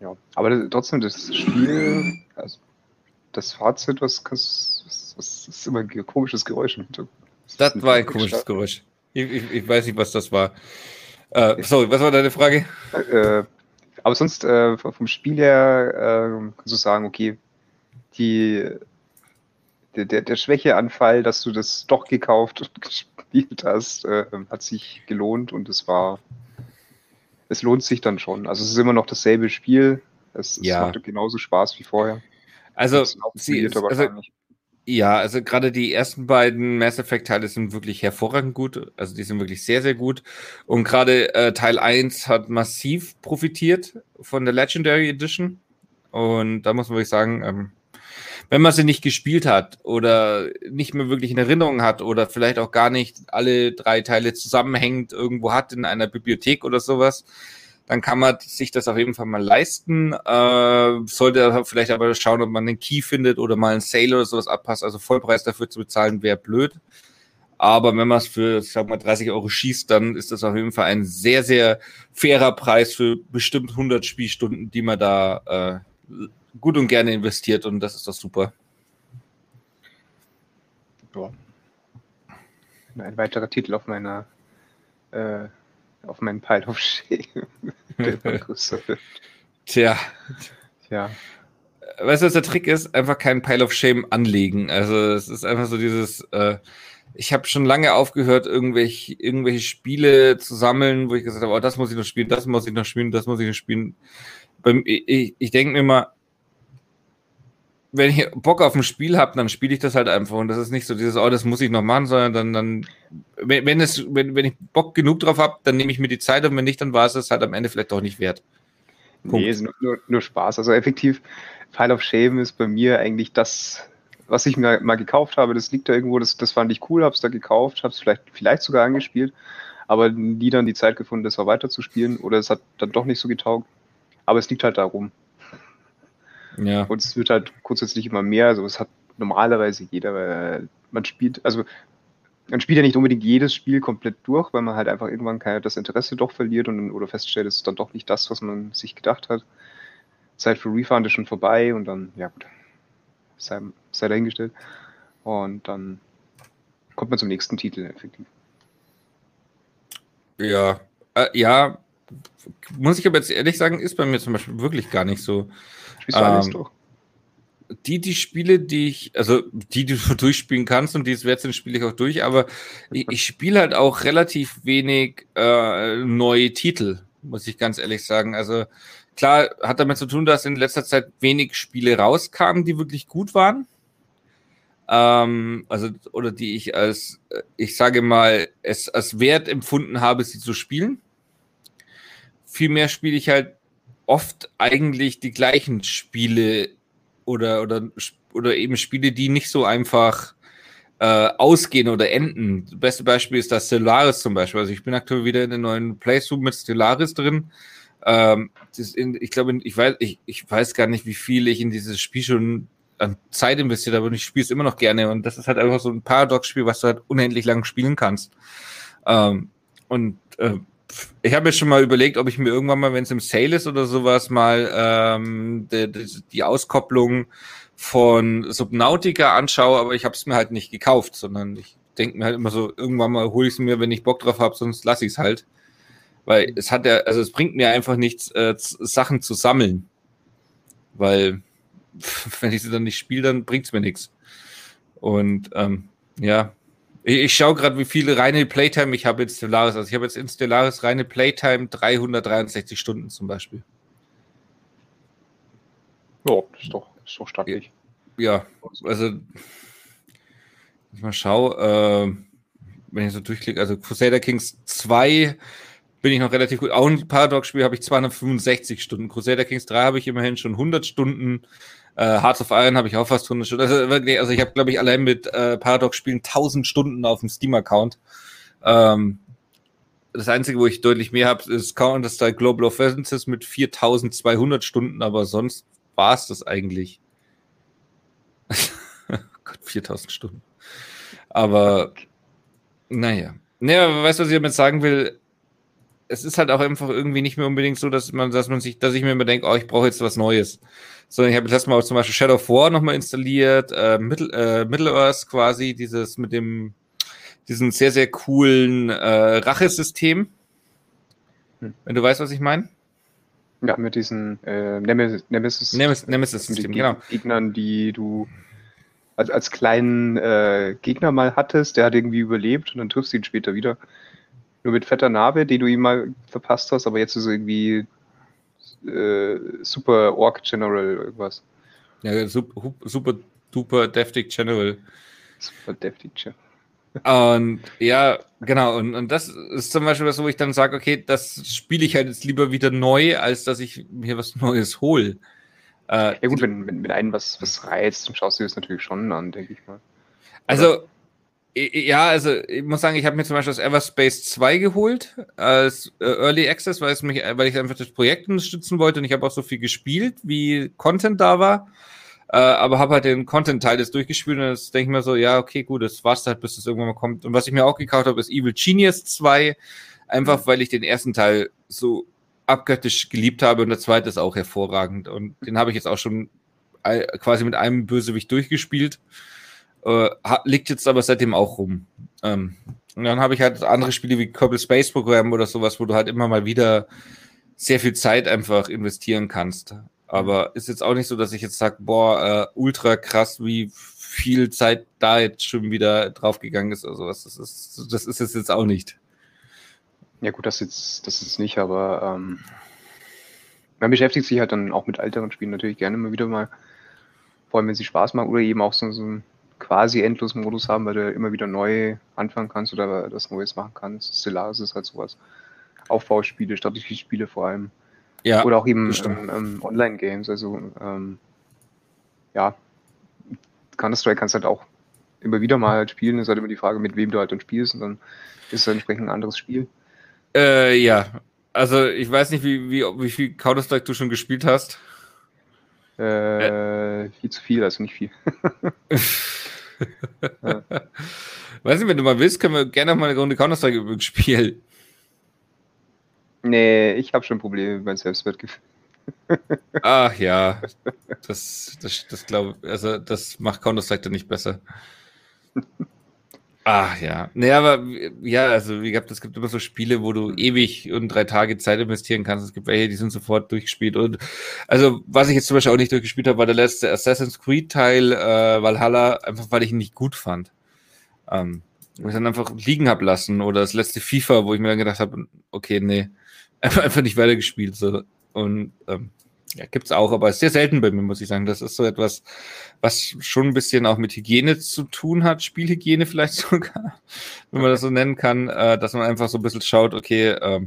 Ja, aber trotzdem, das Spiel, also das Fazit, was, was, was ist immer ein komisches Geräusch im Hintergrund. Das, das war ein komisches Geräusch. Ich, ich, ich, weiß nicht, was das war. Äh, sorry, was war deine Frage? Äh, aber sonst äh, vom Spiel her äh, kannst du sagen, okay, die, der, der, der Schwächeanfall, dass du das doch gekauft und gespielt hast, äh, hat sich gelohnt und es war, es lohnt sich dann schon. Also es ist immer noch dasselbe Spiel. Es, ja. es macht genauso Spaß wie vorher. Also, sie, also ja, also gerade die ersten beiden Mass Effect Teile sind wirklich hervorragend gut. Also die sind wirklich sehr, sehr gut. Und gerade äh, Teil 1 hat massiv profitiert von der Legendary Edition. Und da muss man wirklich sagen, ähm, wenn man sie nicht gespielt hat oder nicht mehr wirklich in Erinnerung hat oder vielleicht auch gar nicht alle drei Teile zusammenhängend irgendwo hat in einer Bibliothek oder sowas, dann kann man sich das auf jeden Fall mal leisten. Äh, sollte vielleicht aber schauen, ob man einen Key findet oder mal einen Sale oder sowas abpasst. Also Vollpreis dafür zu bezahlen, wäre blöd. Aber wenn man es für, ich sag mal, 30 Euro schießt, dann ist das auf jeden Fall ein sehr, sehr fairer Preis für bestimmt 100 Spielstunden, die man da äh, gut und gerne investiert. Und das ist doch super. Ja. Ein weiterer Titel auf meiner äh, auf meinen Pile of Shame. Tja. Tja. Weißt du, was der Trick ist? Einfach keinen Pile of Shame anlegen. Also es ist einfach so dieses, äh, ich habe schon lange aufgehört, irgendwelche, irgendwelche Spiele zu sammeln, wo ich gesagt habe, oh, das muss ich noch spielen, das muss ich noch spielen, das muss ich noch spielen. ich ich, ich denke mir mal, wenn ich Bock auf ein Spiel habe, dann spiele ich das halt einfach. Und das ist nicht so dieses, oh, das muss ich noch machen, sondern dann, dann wenn, wenn, es, wenn, wenn ich Bock genug drauf habe, dann nehme ich mir die Zeit und wenn nicht, dann war es es halt am Ende vielleicht doch nicht wert. Punkt. Nee, ist nur, nur, nur Spaß. Also effektiv, File of Shame ist bei mir eigentlich das, was ich mir mal gekauft habe. Das liegt da irgendwo, das, das fand ich cool, habe es da gekauft, habe es vielleicht, vielleicht sogar angespielt, aber nie dann die Zeit gefunden, das auch weiterzuspielen oder es hat dann doch nicht so getaugt. Aber es liegt halt darum. Ja. Und es wird halt grundsätzlich immer mehr. Also es hat normalerweise jeder, weil man spielt, also man spielt ja nicht unbedingt jedes Spiel komplett durch, weil man halt einfach irgendwann kein, das Interesse doch verliert und oder feststellt, es ist dann doch nicht das, was man sich gedacht hat. Zeit für Refund ist schon vorbei und dann, ja gut, sei, sei dahingestellt. Und dann kommt man zum nächsten Titel effektiv. Ja, äh, ja, muss ich aber jetzt ehrlich sagen, ist bei mir zum Beispiel wirklich gar nicht so. Spielst du alles ähm, durch? Die, die Spiele, die ich, also die, die du durchspielen kannst und die es wert sind, spiele ich auch durch, aber ich, ich spiele halt auch relativ wenig äh, neue Titel, muss ich ganz ehrlich sagen. Also klar, hat damit zu tun, dass in letzter Zeit wenig Spiele rauskamen, die wirklich gut waren. Ähm, also, oder die ich als, ich sage mal, es als wert empfunden habe, sie zu spielen. Vielmehr spiele ich halt oft eigentlich die gleichen Spiele oder, oder, oder eben Spiele, die nicht so einfach äh, ausgehen oder enden. Das beste Beispiel ist das Stellaris zum Beispiel. Also ich bin aktuell wieder in den neuen Playthrough mit Stellaris drin. Ähm, in, ich glaube, ich weiß, ich, ich weiß gar nicht, wie viel ich in dieses Spiel schon an Zeit investiert habe und ich spiele es immer noch gerne. Und das ist halt einfach so ein Paradox-Spiel, was du halt unendlich lang spielen kannst. Ähm, und äh, ich habe mir schon mal überlegt, ob ich mir irgendwann mal, wenn es im Sale ist oder sowas, mal ähm, die, die, Auskopplung von Subnautica anschaue, aber ich habe es mir halt nicht gekauft, sondern ich denke mir halt immer so, irgendwann mal hole ich es mir, wenn ich Bock drauf habe, sonst lasse ich es halt. Weil es hat ja, also es bringt mir einfach nichts, äh, Sachen zu sammeln. Weil, wenn ich sie dann nicht spiele, dann bringt es mir nichts. Und ähm, ja, ich, ich schaue gerade, wie viele reine Playtime ich habe in Stellaris. Also ich habe jetzt in Stellaris reine Playtime 363 Stunden zum Beispiel. Ja, das ist doch, ist doch stattlich. Ja, also ich mal schaue, äh, wenn ich so durchklicke, also Crusader Kings 2 bin ich noch relativ gut. Auch ein Paradox-Spiel habe ich 265 Stunden. Crusader Kings 3 habe ich immerhin schon 100 Stunden. Äh, Hearts of Iron habe ich auch fast 100 Stunden. Also, wirklich, also ich habe, glaube ich, allein mit äh, Paradox-Spielen 1000 Stunden auf dem Steam-Account. Ähm, das Einzige, wo ich deutlich mehr habe, ist Counter-Strike Global Offensive mit 4200 Stunden, aber sonst war es das eigentlich. Gott, 4000 Stunden. Aber, naja. Naja, weißt du, was ich damit sagen will? Es ist halt auch einfach irgendwie nicht mehr unbedingt so, dass man, dass man sich, dass ich mir immer denke, oh, ich brauche jetzt was Neues. Sondern ich habe letztes Mal zum Beispiel Shadow of War nochmal installiert, äh, Middle, äh, Middle Earth quasi, dieses mit dem, diesen sehr, sehr coolen äh, Rachesystem. Hm. Wenn du weißt, was ich meine? Ja, mit diesen äh, Nemesis, Nemesis, Nemesis, Nemesis System, genau. Gegnern, die du als, als kleinen äh, Gegner mal hattest, der hat irgendwie überlebt und dann triffst du ihn später wieder. Nur mit fetter Narbe, die du ihm mal verpasst hast, aber jetzt ist er irgendwie äh, Super Orc General irgendwas. Ja, super, super duper deftig General. Super deftig General. Und ja, genau, und, und das ist zum Beispiel was, wo ich dann sage, okay, das spiele ich halt jetzt lieber wieder neu, als dass ich mir was Neues hole. Äh, ja gut, wenn, wenn, wenn einen was, was reizt, dann schaust du das natürlich schon an, denke ich mal. Also, ja, also ich muss sagen, ich habe mir zum Beispiel das Everspace 2 geholt als äh, Early Access, weil, es mich, weil ich einfach das Projekt unterstützen wollte und ich habe auch so viel gespielt, wie Content da war. Äh, aber habe halt den Content-Teil jetzt durchgespielt und jetzt denke ich mir so, ja, okay, gut, das war's halt, bis es irgendwann mal kommt. Und was ich mir auch gekauft habe, ist Evil Genius 2, einfach weil ich den ersten Teil so abgöttisch geliebt habe und der zweite ist auch hervorragend. Und den habe ich jetzt auch schon quasi mit einem Bösewicht durchgespielt. Äh, liegt jetzt aber seitdem auch rum. Ähm, und dann habe ich halt andere Spiele wie Kerbal Space Program oder sowas, wo du halt immer mal wieder sehr viel Zeit einfach investieren kannst. Aber ist jetzt auch nicht so, dass ich jetzt sage, boah, äh, ultra krass, wie viel Zeit da jetzt schon wieder draufgegangen ist oder sowas. Das ist, das ist es jetzt auch nicht. Ja gut, das jetzt, das ist nicht, aber ähm, man beschäftigt sich halt dann auch mit älteren Spielen natürlich gerne immer wieder mal, vor allem wenn sie Spaß machen oder eben auch so, so ein quasi endlos Modus haben, weil du immer wieder neu anfangen kannst oder das Neues machen kannst. Stellaris ist halt sowas. Aufbauspiele, Strategiespiele vor allem. Ja, oder auch eben ähm, ähm, Online-Games. Also ähm, ja, Counter-Strike kannst halt auch immer wieder mal halt spielen. Es ist halt immer die Frage, mit wem du halt dann spielst und dann ist es entsprechend ein anderes Spiel. Äh, ja, also ich weiß nicht, wie, wie, wie viel Counter-Strike du schon gespielt hast. Äh, viel zu viel, also nicht viel. ja. Weiß nicht, wenn du mal willst, können wir gerne mal eine Runde Counter-Strike spielen. Nee, ich habe schon Probleme mit meinem Selbstwertgefühl. Ach ja, das, das, das glaube also das macht Counter-Strike dann nicht besser. Ach ja. Naja, aber ja, also wie gesagt, es gibt immer so Spiele, wo du ewig und drei Tage Zeit investieren kannst. Es gibt welche, die sind sofort durchgespielt. Und also, was ich jetzt zum Beispiel auch nicht durchgespielt habe, war der letzte Assassin's Creed-Teil, äh, Valhalla, einfach weil ich ihn nicht gut fand. Ähm, wo ich dann einfach liegen hab lassen. Oder das letzte FIFA, wo ich mir dann gedacht habe, okay, nee, einfach, einfach nicht weitergespielt. So. Und ähm, ja, gibt's auch, aber sehr selten bei mir, muss ich sagen. Das ist so etwas, was schon ein bisschen auch mit Hygiene zu tun hat, Spielhygiene vielleicht sogar, wenn man das so nennen kann, äh, dass man einfach so ein bisschen schaut, okay, äh,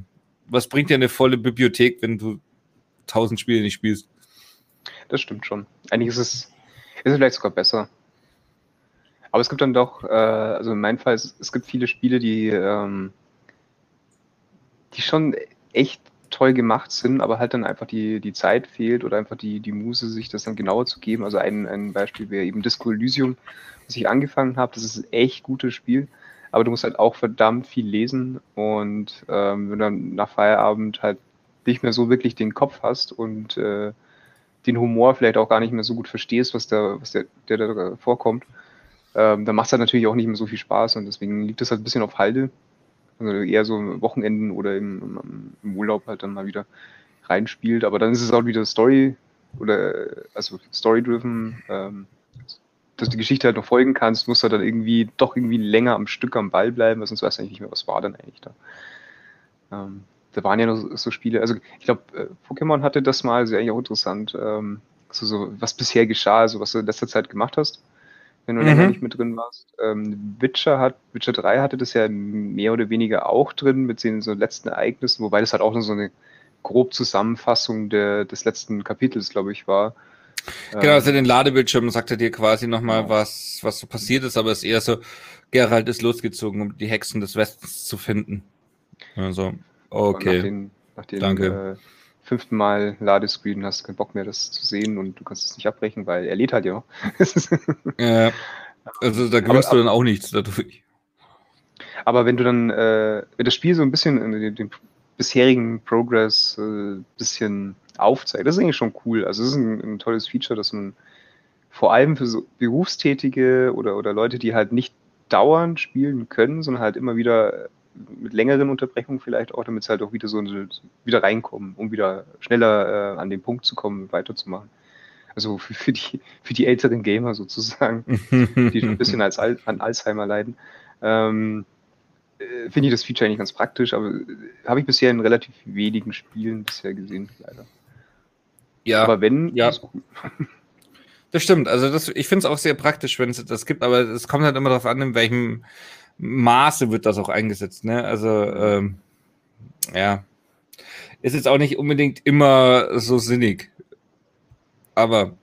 was bringt dir eine volle Bibliothek, wenn du tausend Spiele nicht spielst? Das stimmt schon. Eigentlich ist es, ist es vielleicht sogar besser. Aber es gibt dann doch, äh, also in meinem Fall, es, es gibt viele Spiele, die, ähm, die schon echt toll gemacht sind, aber halt dann einfach die, die Zeit fehlt oder einfach die, die Muse, sich das dann genauer zu geben. Also ein, ein Beispiel wäre eben Disco Elysium, was ich angefangen habe. Das ist ein echt gutes Spiel, aber du musst halt auch verdammt viel lesen und ähm, wenn du dann nach Feierabend halt nicht mehr so wirklich den Kopf hast und äh, den Humor vielleicht auch gar nicht mehr so gut verstehst, was da, was der, der da vorkommt, ähm, dann macht es halt natürlich auch nicht mehr so viel Spaß und deswegen liegt es halt ein bisschen auf Halde. Also eher so Wochenenden oder im, im, Urlaub halt dann mal wieder reinspielt. Aber dann ist es auch wieder Story oder also Story-driven, ähm, dass die Geschichte halt noch folgen kannst, musst du dann irgendwie doch irgendwie länger am Stück am Ball bleiben, weil sonst weißt du eigentlich nicht mehr, was war denn eigentlich da. Ähm, da waren ja noch so, so Spiele, also ich glaube, äh, Pokémon hatte das mal, ja eigentlich auch interessant, ähm, so, so, was bisher geschah, also was du in letzter Zeit gemacht hast wenn du mhm. länger nicht mit drin warst. Ähm, Witcher hat, Witcher 3 hatte das ja mehr oder weniger auch drin, mit den so letzten Ereignissen, wobei das halt auch nur so eine grob Zusammenfassung der, des letzten Kapitels, glaube ich, war. Genau, also den Ladebildschirm sagt er dir quasi nochmal, genau. was, was so passiert ist, aber es ist eher so, Geralt ist losgezogen, um die Hexen des Westens zu finden. Also, okay. Nach den, nach den, Danke. Äh, fünften Mal Ladescreen, hast keinen Bock mehr, das zu sehen und du kannst es nicht abbrechen, weil er lädt halt ja. ja. Also da gewinnst du dann auch nichts dadurch. Aber wenn du dann, äh, wenn das Spiel so ein bisschen den, den bisherigen Progress äh, bisschen aufzeigt, das ist eigentlich schon cool. Also es ist ein, ein, tolles Feature, dass man vor allem für so Berufstätige oder, oder Leute, die halt nicht dauernd spielen können, sondern halt immer wieder mit längeren Unterbrechungen vielleicht auch, damit es halt auch wieder so wieder reinkommen, um wieder schneller äh, an den Punkt zu kommen, weiterzumachen. Also für, für, die, für die älteren Gamer sozusagen, die schon ein bisschen als Al an Alzheimer leiden. Ähm, äh, Finde ich das Feature eigentlich ganz praktisch, aber äh, habe ich bisher in relativ wenigen Spielen bisher gesehen, leider. Ja. Aber wenn, ja. ist cool. Das stimmt. Also das, ich finde es auch sehr praktisch, wenn es das gibt, aber es kommt halt immer darauf an, in welchem Maße wird das auch eingesetzt. Ne? Also ähm, ja, ist jetzt auch nicht unbedingt immer so sinnig. Aber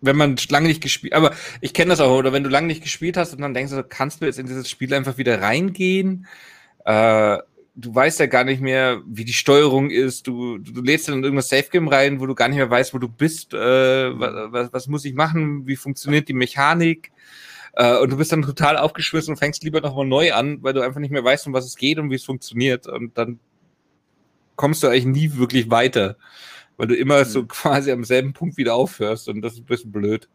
wenn man lange nicht gespielt, aber ich kenne das auch, oder wenn du lange nicht gespielt hast und dann denkst du, kannst du jetzt in dieses Spiel einfach wieder reingehen? Äh, du weißt ja gar nicht mehr, wie die Steuerung ist. Du, du, lädst dann in irgendein Safe Game rein, wo du gar nicht mehr weißt, wo du bist. Äh, was, was muss ich machen? Wie funktioniert die Mechanik? Äh, und du bist dann total aufgeschmissen und fängst lieber nochmal neu an, weil du einfach nicht mehr weißt, um was es geht und wie es funktioniert. Und dann kommst du eigentlich nie wirklich weiter, weil du immer mhm. so quasi am selben Punkt wieder aufhörst und das ist ein bisschen blöd.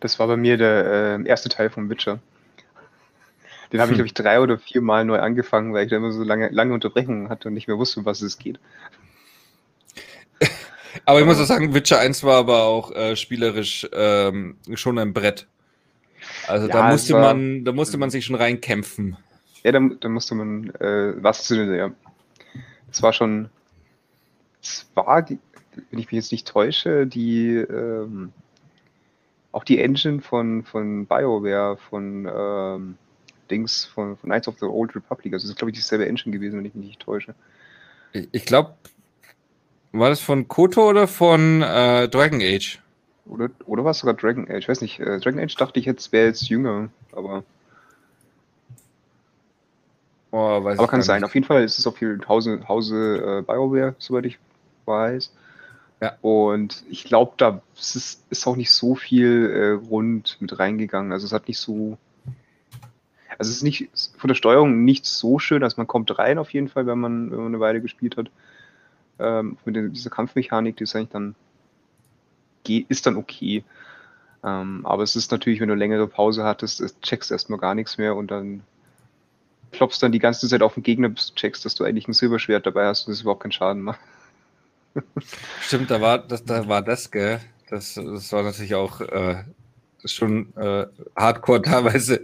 Das war bei mir der äh, erste Teil vom Witcher. Den habe ich, hm. glaube ich, drei oder vier Mal neu angefangen, weil ich da immer so lange, lange Unterbrechungen hatte und nicht mehr wusste, um was es geht. Aber ich muss auch sagen, Witcher 1 war aber auch äh, spielerisch ähm, schon ein Brett. Also ja, da musste war, man, da musste man sich schon reinkämpfen. Ja, da, da musste man äh, was zu ja. Das war schon. Es war, die, wenn ich mich jetzt nicht täusche, die ähm, auch die Engine von, von BioWare, von ähm, Dings, von, von Knights of the Old Republic. Also das ist, glaube ich, dieselbe Engine gewesen, wenn ich mich nicht täusche. Ich, ich glaube, war das von Koto oder von äh, Dragon Age? Oder, oder war es sogar Dragon Age? Ich weiß nicht. Äh, Dragon Age dachte ich jetzt wäre jetzt jünger, aber. Oh, aber kann sein. Nicht. Auf jeden Fall ist es auf viel Hause, Hause äh, BioWare, soweit ich weiß. Ja. Und ich glaube, da ist, ist auch nicht so viel äh, rund mit reingegangen. Also es hat nicht so. Also es ist nicht von der Steuerung nicht so schön, dass man kommt rein auf jeden Fall, wenn man, wenn man eine Weile gespielt hat ähm, mit dieser Kampfmechanik, die ist eigentlich dann, ist dann okay. Ähm, aber es ist natürlich, wenn du längere Pause hattest, checkst erstmal gar nichts mehr und dann klopfst dann die ganze Zeit auf den Gegner, bis du checkst, dass du eigentlich ein Silberschwert dabei hast und es überhaupt keinen Schaden macht. Stimmt, da war das, da war das, gell? Das, das war natürlich auch äh, schon äh, hardcore teilweise,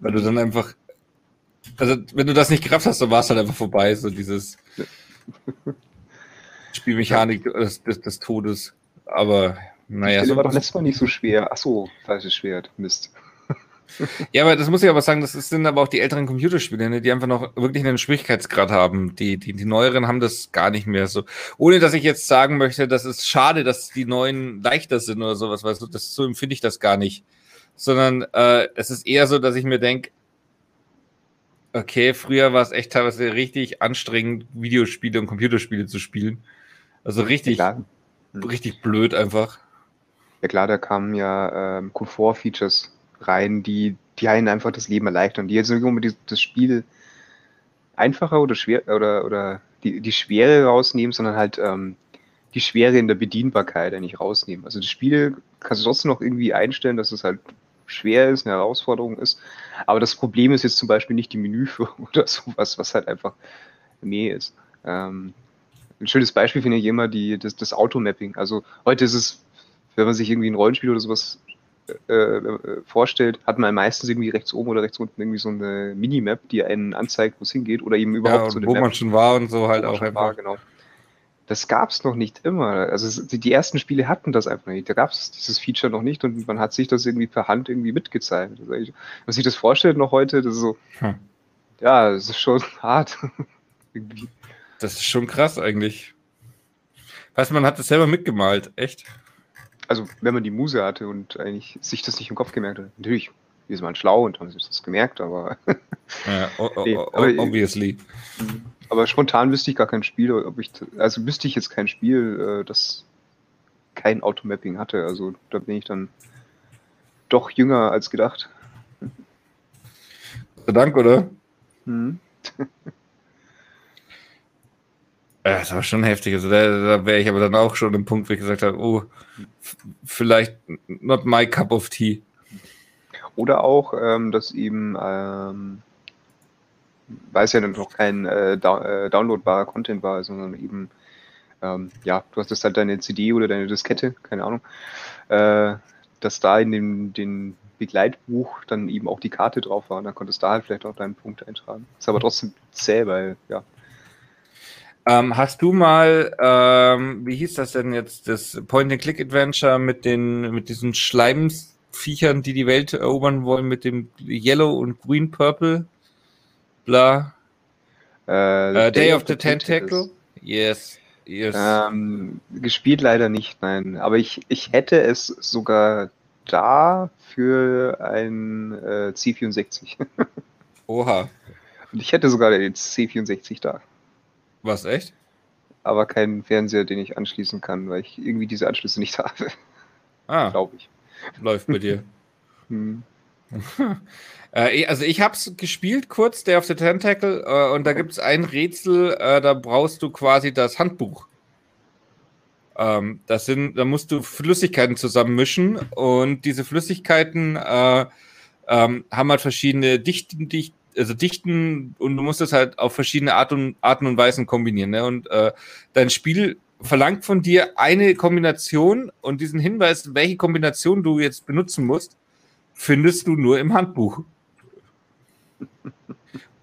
weil du dann einfach, also wenn du das nicht gerafft hast, dann war es halt einfach vorbei, so dieses. Spielmechanik des, des, des Todes. Aber naja. Das war doch letztes Mal nicht so schwer. Achso, falsches Schwert. Mist. ja, aber das muss ich aber sagen, das sind aber auch die älteren Computerspiele, ne, die einfach noch wirklich einen Schwierigkeitsgrad haben. Die, die, die neueren haben das gar nicht mehr so. Ohne dass ich jetzt sagen möchte, das ist schade, dass die neuen leichter sind oder sowas, weißt du, das, so empfinde ich das gar nicht. sondern äh, es ist eher so, dass ich mir denke, okay, früher war es echt teilweise richtig anstrengend, Videospiele und Computerspiele zu spielen. Also richtig, ja, richtig blöd einfach. Ja klar, da kamen ja ähm, Komfort-Features rein, die, die einen einfach das Leben erleichtern, die jetzt nicht unbedingt das Spiel einfacher oder schwer oder, oder die, die Schwere rausnehmen, sondern halt ähm, die Schwere in der Bedienbarkeit eigentlich rausnehmen. Also das Spiel kannst du trotzdem noch irgendwie einstellen, dass es halt schwer ist, eine Herausforderung ist. Aber das Problem ist jetzt zum Beispiel nicht die Menüführung oder sowas, was halt einfach mehr ist. Ähm, ein schönes Beispiel finde ich immer die, das, das Automapping. Also heute ist es, wenn man sich irgendwie ein Rollenspiel oder sowas äh, äh, vorstellt, hat man meistens irgendwie rechts oben oder rechts unten irgendwie so eine Minimap, die einen anzeigt, wo es hingeht oder eben überhaupt ja, so eine wo Map, man schon war und so halt auch einfach. War, genau. Das gab es noch nicht immer. Also die, ersten Spiele hatten das einfach nicht. Da gab es dieses Feature noch nicht und man hat sich das irgendwie per Hand irgendwie mitgezeigt. Also wenn man sich das vorstellt noch heute, das ist so, hm. ja, das ist schon hart. Das ist schon krass eigentlich. Weißt du, man hat das selber mitgemalt, echt? also wenn man die Muse hatte und eigentlich sich das nicht im Kopf gemerkt hat, natürlich ist man schlau und haben sich das gemerkt, aber. ja, nee, aber obviously. Aber spontan wüsste ich gar kein Spiel, ob ich, also wüsste ich jetzt kein Spiel, äh, das kein Automapping hatte. Also da bin ich dann doch jünger als gedacht. Dank, oder? Mhm. Das war schon heftig. Also da, da wäre ich aber dann auch schon im Punkt, wo ich gesagt habe, oh, vielleicht not my cup of tea. Oder auch, ähm, dass ihm, ähm, weil es ja noch kein äh, äh, downloadbarer Content war, sondern eben, ähm, ja, du hast das halt deine CD oder deine Diskette, keine Ahnung, äh, dass da in dem den Begleitbuch dann eben auch die Karte drauf war. Und dann konntest du da halt vielleicht auch deinen Punkt eintragen. Ist aber trotzdem zäh, weil, ja, ähm, hast du mal, ähm, wie hieß das denn jetzt, das Point-and-Click-Adventure mit den, mit diesen Schleimsviechern, die die Welt erobern wollen, mit dem Yellow und Green Purple, bla. Äh, uh, Day, Day, of, of the, the Tentacle? Yes. Yes. Ähm, gespielt leider nicht, nein. Aber ich, ich hätte es sogar da für ein äh, C64. Oha. Und ich hätte sogar den C64 da. Was, echt? Aber keinen Fernseher, den ich anschließen kann, weil ich irgendwie diese Anschlüsse nicht habe. Ah. Glaube ich. Läuft bei dir. hm. äh, also ich habe es gespielt kurz, der of the Tentacle, äh, und da gibt es ein Rätsel, äh, da brauchst du quasi das Handbuch. Ähm, das sind, da musst du Flüssigkeiten zusammenmischen und diese Flüssigkeiten äh, ähm, haben halt verschiedene Dichten, Dicht, also dichten und du musst es halt auf verschiedene Art und, Arten und Weisen kombinieren. Ne? Und äh, dein Spiel verlangt von dir eine Kombination und diesen Hinweis, welche Kombination du jetzt benutzen musst, findest du nur im Handbuch.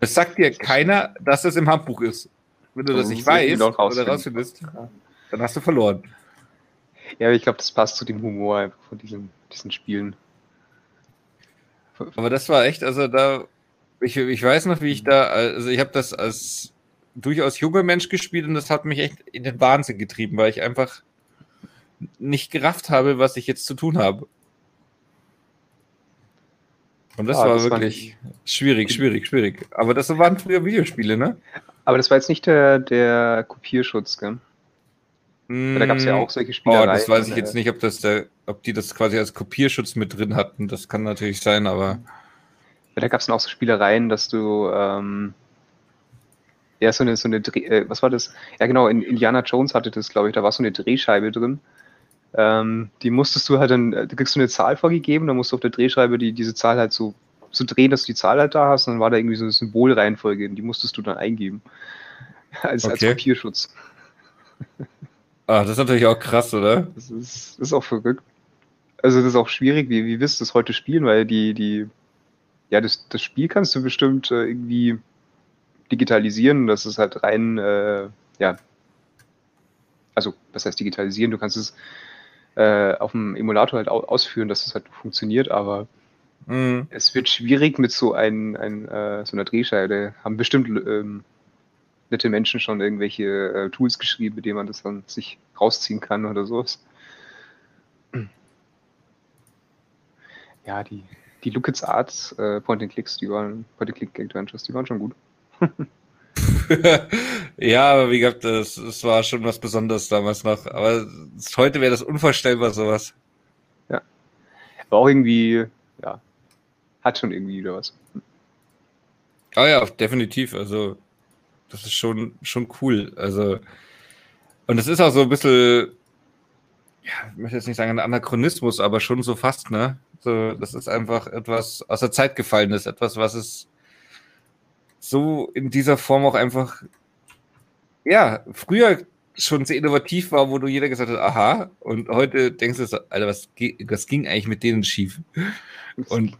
Es sagt dir keiner, dass es im Handbuch ist. Wenn du das nicht weißt oder rausfindest, dann hast du verloren. Ja, ich glaube, das passt zu dem Humor von diesen, diesen Spielen. Aber das war echt, also da ich, ich weiß noch, wie ich da, also ich habe das als durchaus junger Mensch gespielt und das hat mich echt in den Wahnsinn getrieben, weil ich einfach nicht gerafft habe, was ich jetzt zu tun habe. Und das ah, war das wirklich war schwierig, schwierig, schwierig. Aber das waren früher Videospiele, ne? Aber das war jetzt nicht der, der Kopierschutz, gell? da gab es ja auch solche Spiele. Oh, das weiß ich jetzt nicht, ob, das der, ob die das quasi als Kopierschutz mit drin hatten. Das kann natürlich sein, aber. Da gab es dann auch so Spielereien, dass du ähm, ja so eine, so eine Dreh, äh, was war das? Ja genau, in Indiana Jones hatte das, glaube ich, da war so eine Drehscheibe drin. Ähm, die musstest du halt dann, da kriegst du eine Zahl vorgegeben, dann musst du auf der Drehscheibe die, diese Zahl halt so, so drehen, dass du die Zahl halt da hast, und dann war da irgendwie so eine Symbolreihenfolge, die musstest du dann eingeben. Als, okay. als Kopierschutz. Ah, das ist natürlich auch krass, oder? Das ist, das ist auch verrückt. Also das ist auch schwierig, wie, wie wirst du das heute spielen, weil die, die ja, das, das Spiel kannst du bestimmt äh, irgendwie digitalisieren. Das ist halt rein, äh, ja, also was heißt digitalisieren? Du kannst es äh, auf dem Emulator halt ausführen, dass es halt funktioniert, aber mhm. es wird schwierig mit so, ein, ein, äh, so einer Drehscheibe. Haben bestimmt ähm, nette Menschen schon irgendwelche äh, Tools geschrieben, mit denen man das dann sich rausziehen kann oder sowas. ja, die, die Lookits Arts äh, Point-and-Clicks, die waren, Point-and-Click-Adventures, die waren schon gut. ja, aber wie gesagt, das, das war schon was Besonderes damals noch. Aber heute wäre das unvorstellbar, sowas. Ja. War auch irgendwie, ja, hat schon irgendwie wieder was. Ah ja, definitiv. Also, das ist schon, schon cool. Also, und es ist auch so ein bisschen, ja, ich möchte jetzt nicht sagen ein Anachronismus, aber schon so fast, ne? So, das ist einfach etwas aus der Zeit gefallenes, etwas, was es so in dieser Form auch einfach, ja, früher schon sehr innovativ war, wo du jeder gesagt hat, aha, und heute denkst du, so, Alter, was, was ging eigentlich mit denen schief? Und,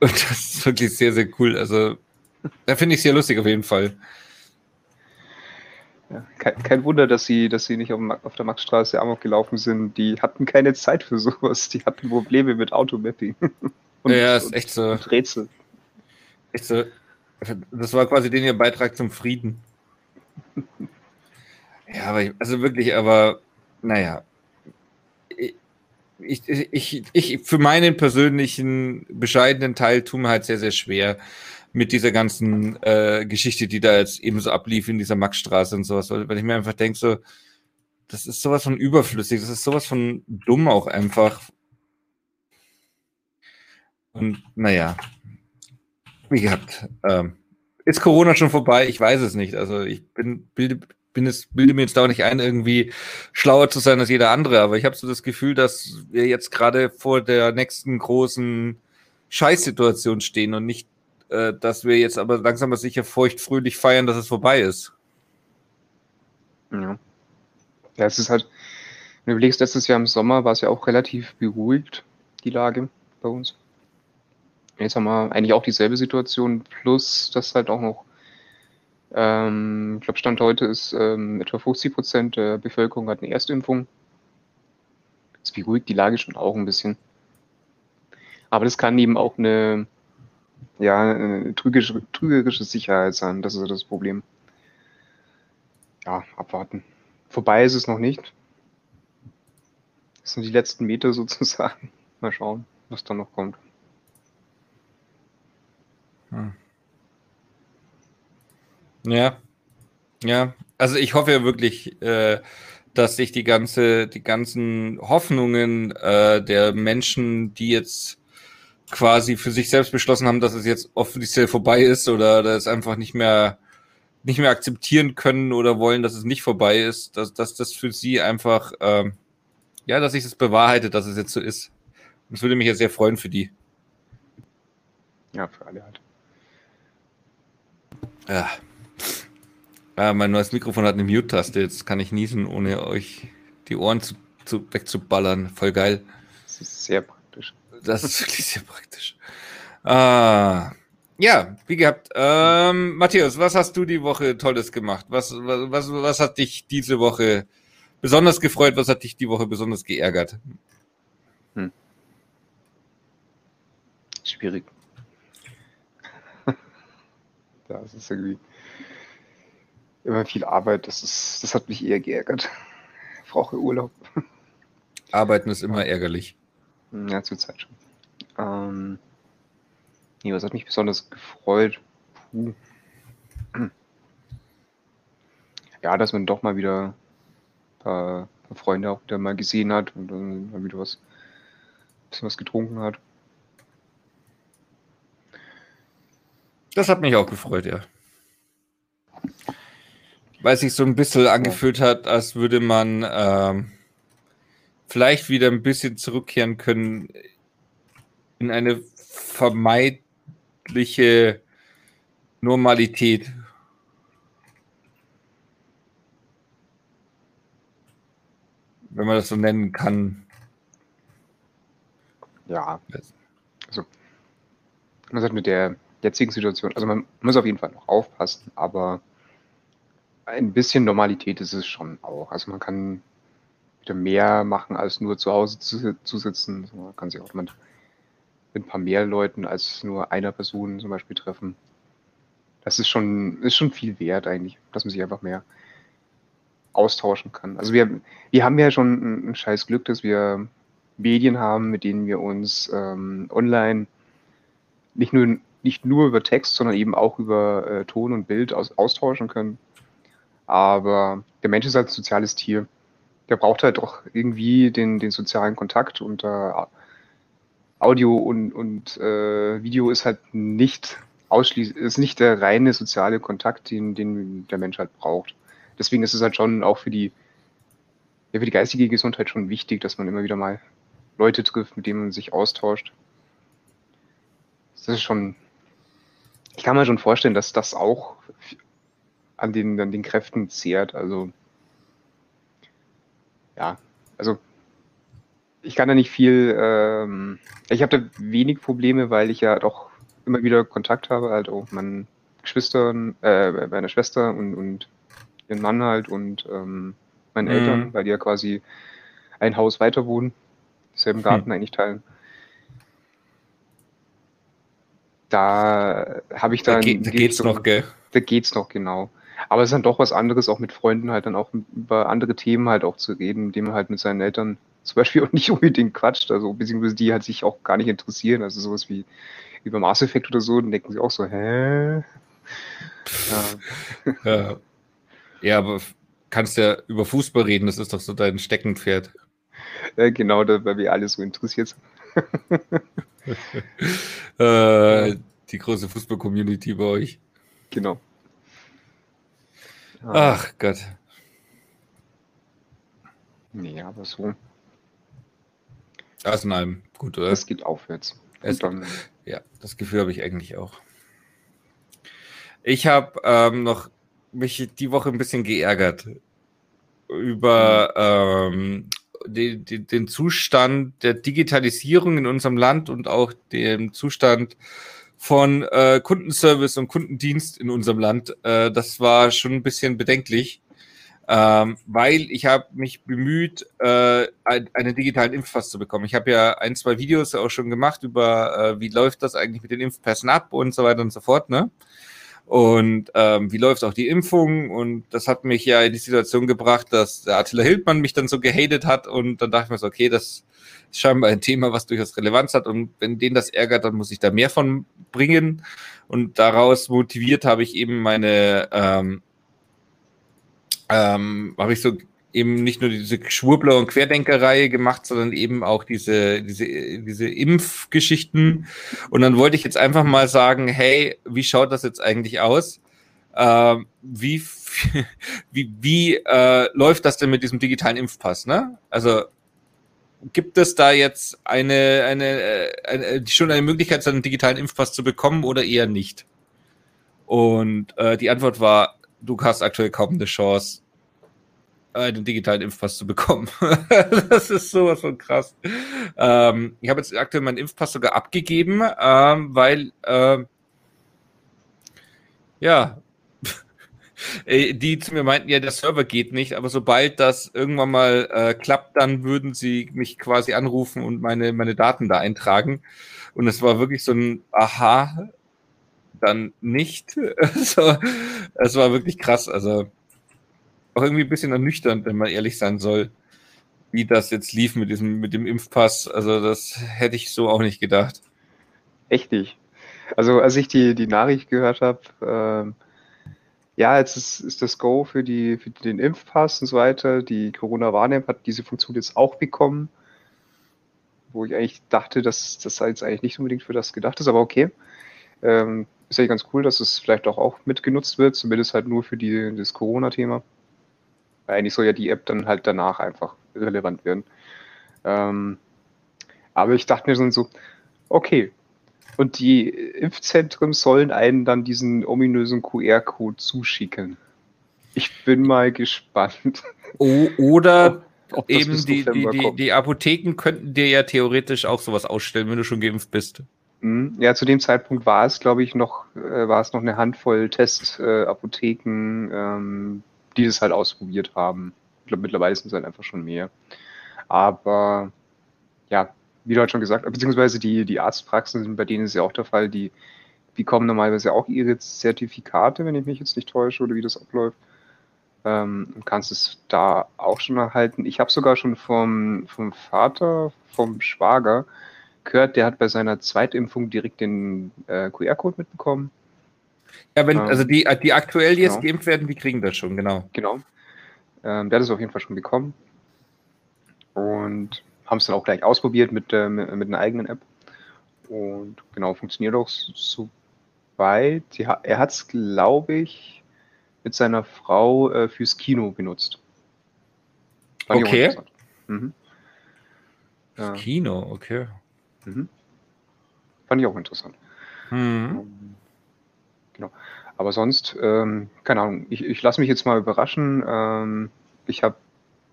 und das ist wirklich sehr, sehr cool. Also, da finde ich sehr lustig auf jeden Fall. Ja, kein, kein, Wunder, dass sie, dass sie nicht auf, auf der Maxstraße Amok gelaufen sind. Die hatten keine Zeit für sowas. Die hatten Probleme mit Automapping. Und, ja, ist echt so. Rätsel. Echt so. Das war quasi den ihr Beitrag zum Frieden. Ja, aber ich, also wirklich, aber naja. Ich, ich, ich, für meinen persönlichen bescheidenen Teil tue mir halt sehr, sehr schwer mit dieser ganzen äh, Geschichte, die da jetzt eben so ablief in dieser Maxstraße und sowas, weil, ich mir einfach denke, so, das ist sowas von überflüssig, das ist sowas von dumm auch einfach. Und naja, wie gehabt. Ähm, ist Corona schon vorbei? Ich weiß es nicht. Also ich bin, bilde, bin es, bilde mir jetzt da auch nicht ein, irgendwie schlauer zu sein als jeder andere, aber ich habe so das Gefühl, dass wir jetzt gerade vor der nächsten großen Scheißsituation stehen und nicht, äh, dass wir jetzt aber langsam aber sicher feuchtfröhlich feiern, dass es vorbei ist. Ja. Ja, es ist halt, wenn du überlegst, letztes Jahr im Sommer war es ja auch relativ beruhigt, die Lage bei uns. Jetzt haben wir eigentlich auch dieselbe Situation, plus dass halt auch noch, ähm, ich glaube, Stand heute ist ähm, etwa 50 Prozent der Bevölkerung hat eine Erstimpfung. Das beruhigt die Lage schon auch ein bisschen. Aber das kann eben auch eine, ja, eine trügerische, trügerische Sicherheit sein. Das ist das Problem. Ja, abwarten. Vorbei ist es noch nicht. Das sind die letzten Meter sozusagen. Mal schauen, was da noch kommt. Hm. Ja, ja. Also ich hoffe ja wirklich, äh, dass sich die ganze, die ganzen Hoffnungen äh, der Menschen, die jetzt quasi für sich selbst beschlossen haben, dass es jetzt offiziell vorbei ist oder das einfach nicht mehr nicht mehr akzeptieren können oder wollen, dass es nicht vorbei ist, dass, dass das für sie einfach, ähm, ja, dass sich das bewahrheitet, dass es jetzt so ist. Das würde mich ja sehr freuen für die. Ja, für alle halt. Ja. ja. Mein neues Mikrofon hat eine Mute-Taste. Jetzt kann ich niesen, ohne euch die Ohren zu, zu, wegzuballern. Voll geil. Das ist sehr praktisch. Das ist wirklich sehr praktisch. Ah, ja, wie gehabt. Ähm, Matthias, was hast du die Woche Tolles gemacht? Was, was, was, was hat dich diese Woche besonders gefreut? Was hat dich die Woche besonders geärgert? Hm. Schwierig. Das ist irgendwie immer viel Arbeit. Das, ist, das hat mich eher geärgert. Ich brauche Urlaub. Arbeiten ist immer ärgerlich. Ja, zur Zeit schon. Ähm, nee, was hat mich besonders gefreut? Puh. Ja, dass man doch mal wieder ein paar, paar Freunde auch wieder mal gesehen hat und dann mal wieder was, ein bisschen was getrunken hat. Das hat mich auch gefreut, ja. Weil sich so ein bisschen angefühlt hat, als würde man ähm, vielleicht wieder ein bisschen zurückkehren können in eine vermeidliche Normalität. Wenn man das so nennen kann. Ja. Also, man sagt mit der jetzigen Situation, also man muss auf jeden Fall noch aufpassen, aber ein bisschen Normalität ist es schon auch. Also man kann wieder mehr machen, als nur zu Hause zu, zu sitzen. Man kann sich auch mit, mit ein paar mehr Leuten als nur einer Person zum Beispiel treffen. Das ist schon, ist schon viel wert eigentlich, dass man sich einfach mehr austauschen kann. Also wir, wir haben ja schon ein, ein scheiß Glück, dass wir Medien haben, mit denen wir uns ähm, online nicht nur, nicht nur über Text, sondern eben auch über äh, Ton und Bild aus, austauschen können. Aber der Mensch ist halt ein soziales Tier. Der braucht halt auch irgendwie den, den sozialen Kontakt und äh, Audio und, und äh, Video ist halt nicht ausschließlich, ist nicht der reine soziale Kontakt, den, den der Mensch halt braucht. Deswegen ist es halt schon auch für die, ja, für die geistige Gesundheit schon wichtig, dass man immer wieder mal Leute trifft, mit denen man sich austauscht. Das ist schon, ich kann mir schon vorstellen, dass das auch an den, an den Kräften zehrt. Also, ja, also ich kann da nicht viel, ähm, ich habe da wenig Probleme, weil ich ja doch immer wieder Kontakt habe, halt auch meinen Geschwistern, äh, meiner Schwester und, und ihren Mann halt und ähm, meinen mhm. Eltern, weil die ja quasi ein Haus weiter wohnen selben Garten hm. eigentlich teilen. Da habe ich dann. Da, geht, da geht's noch, gell? Da geht's noch, genau. Aber es ist dann doch was anderes, auch mit Freunden halt dann auch über andere Themen halt auch zu reden, mit dem man halt mit seinen Eltern zum Beispiel auch nicht unbedingt quatscht, also beziehungsweise die halt sich auch gar nicht interessieren, also sowas wie über Mass Effect oder so, dann denken sie auch so, hä? Ja. ja. ja, aber kannst ja über Fußball reden, das ist doch so dein Steckenpferd. Äh, genau, da, weil wir alle so interessiert sind. äh, die große Fußball-Community bei euch. Genau. Ach Gott. Nee, aber so. Arsenal, gut, oder? Es geht aufwärts. Es, dann, ja, das Gefühl habe ich eigentlich auch. Ich habe ähm, noch mich die Woche ein bisschen geärgert über mhm. ähm, die, die, den Zustand der Digitalisierung in unserem Land und auch den Zustand von äh, Kundenservice und Kundendienst in unserem Land. Äh, das war schon ein bisschen bedenklich, ähm, weil ich habe mich bemüht, äh, einen digitalen Impfpass zu bekommen. Ich habe ja ein, zwei Videos auch schon gemacht über, äh, wie läuft das eigentlich mit den Impfpässen ab und so weiter und so fort. Ne? Und ähm, wie läuft auch die Impfung? Und das hat mich ja in die Situation gebracht, dass der Attila Hildmann mich dann so gehatet hat. Und dann dachte ich mir so, okay, das ist scheinbar ein Thema, was durchaus Relevanz hat. Und wenn den das ärgert, dann muss ich da mehr von bringen. Und daraus motiviert habe ich eben meine, ähm, ähm, habe ich so eben nicht nur diese Schwurbler- und Querdenkerreihe gemacht, sondern eben auch diese, diese, diese Impfgeschichten. Und dann wollte ich jetzt einfach mal sagen, hey, wie schaut das jetzt eigentlich aus? Äh, wie wie, wie äh, läuft das denn mit diesem digitalen Impfpass? Ne? Also gibt es da jetzt eine, eine, äh, eine, schon eine Möglichkeit, einen digitalen Impfpass zu bekommen oder eher nicht? Und äh, die Antwort war, du hast aktuell kaum eine Chance, einen digitalen Impfpass zu bekommen. das ist sowas von krass. Ähm, ich habe jetzt aktuell meinen Impfpass sogar abgegeben, ähm, weil äh, ja, die zu mir meinten, ja, der Server geht nicht, aber sobald das irgendwann mal äh, klappt, dann würden sie mich quasi anrufen und meine, meine Daten da eintragen. Und es war wirklich so ein Aha, dann nicht. also, es war wirklich krass. Also auch irgendwie ein bisschen ernüchternd, wenn man ehrlich sein soll, wie das jetzt lief mit diesem, mit dem Impfpass. Also das hätte ich so auch nicht gedacht. Echt nicht. Also als ich die, die Nachricht gehört habe, ähm, ja, jetzt ist, ist das Go für, die, für den Impfpass und so weiter. Die Corona-Warn-App hat diese Funktion jetzt auch bekommen, wo ich eigentlich dachte, dass das jetzt eigentlich nicht unbedingt für das gedacht ist, aber okay. Ähm, ist eigentlich ganz cool, dass es vielleicht auch, auch mitgenutzt wird, zumindest halt nur für die, das Corona-Thema. Eigentlich soll ja die App dann halt danach einfach relevant werden. Ähm, aber ich dachte mir dann so, okay. Und die Impfzentren sollen einen dann diesen ominösen QR-Code zuschicken. Ich bin mal gespannt. O oder ob, ob eben die, die, die, die, Apotheken könnten dir ja theoretisch auch sowas ausstellen, wenn du schon geimpft bist. Mhm. Ja, zu dem Zeitpunkt war es, glaube ich, noch, äh, war es noch eine Handvoll Testapotheken, äh, ähm, die das halt ausprobiert haben. Ich glaube, mittlerweile sind es halt einfach schon mehr. Aber ja, wie du halt schon gesagt hast, beziehungsweise die, die Arztpraxen, bei denen ist ja auch der Fall, die bekommen normalerweise auch ihre Zertifikate, wenn ich mich jetzt nicht täusche, oder wie das abläuft. ähm, kannst es da auch schon erhalten. Ich habe sogar schon vom, vom Vater, vom Schwager gehört, der hat bei seiner Zweitimpfung direkt den äh, QR-Code mitbekommen. Ja, wenn, ähm, also die, die aktuell jetzt genau. geimpft werden, die kriegen das schon, genau. Genau. Ähm, der hat es auf jeden Fall schon bekommen. Und haben es dann auch gleich ausprobiert mit, äh, mit, mit, einer eigenen App. Und genau, funktioniert auch so weit. Er hat es, glaube ich, mit seiner Frau äh, fürs Kino benutzt. Fand okay. Mhm. Ja. Kino, okay. Mhm. Fand ich auch interessant. Mhm. Genau. Aber sonst, ähm, keine Ahnung, ich, ich lasse mich jetzt mal überraschen. Ähm, ich habe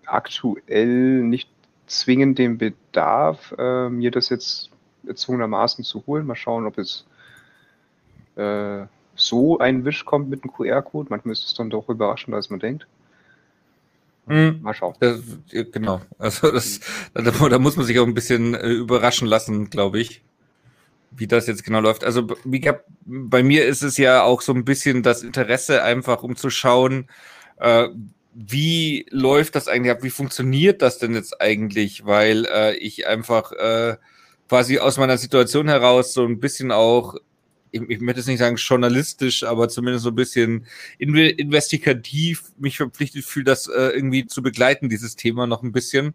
aktuell nicht zwingend den Bedarf, äh, mir das jetzt erzwungenermaßen zu holen. Mal schauen, ob es äh, so ein Wisch kommt mit einem QR-Code. Manchmal ist es dann doch überraschender, als man denkt. Mhm. Mal schauen. Das, genau. Also das, da, da, muss man sich auch ein bisschen äh, überraschen lassen, glaube ich, wie das jetzt genau läuft. Also bei mir ist es ja auch so ein bisschen das Interesse, einfach um zu schauen, äh, wie läuft das eigentlich ab? Wie funktioniert das denn jetzt eigentlich? Weil äh, ich einfach äh, quasi aus meiner Situation heraus so ein bisschen auch ich, ich möchte jetzt nicht sagen journalistisch, aber zumindest so ein bisschen investigativ mich verpflichtet fühle, das äh, irgendwie zu begleiten, dieses Thema noch ein bisschen.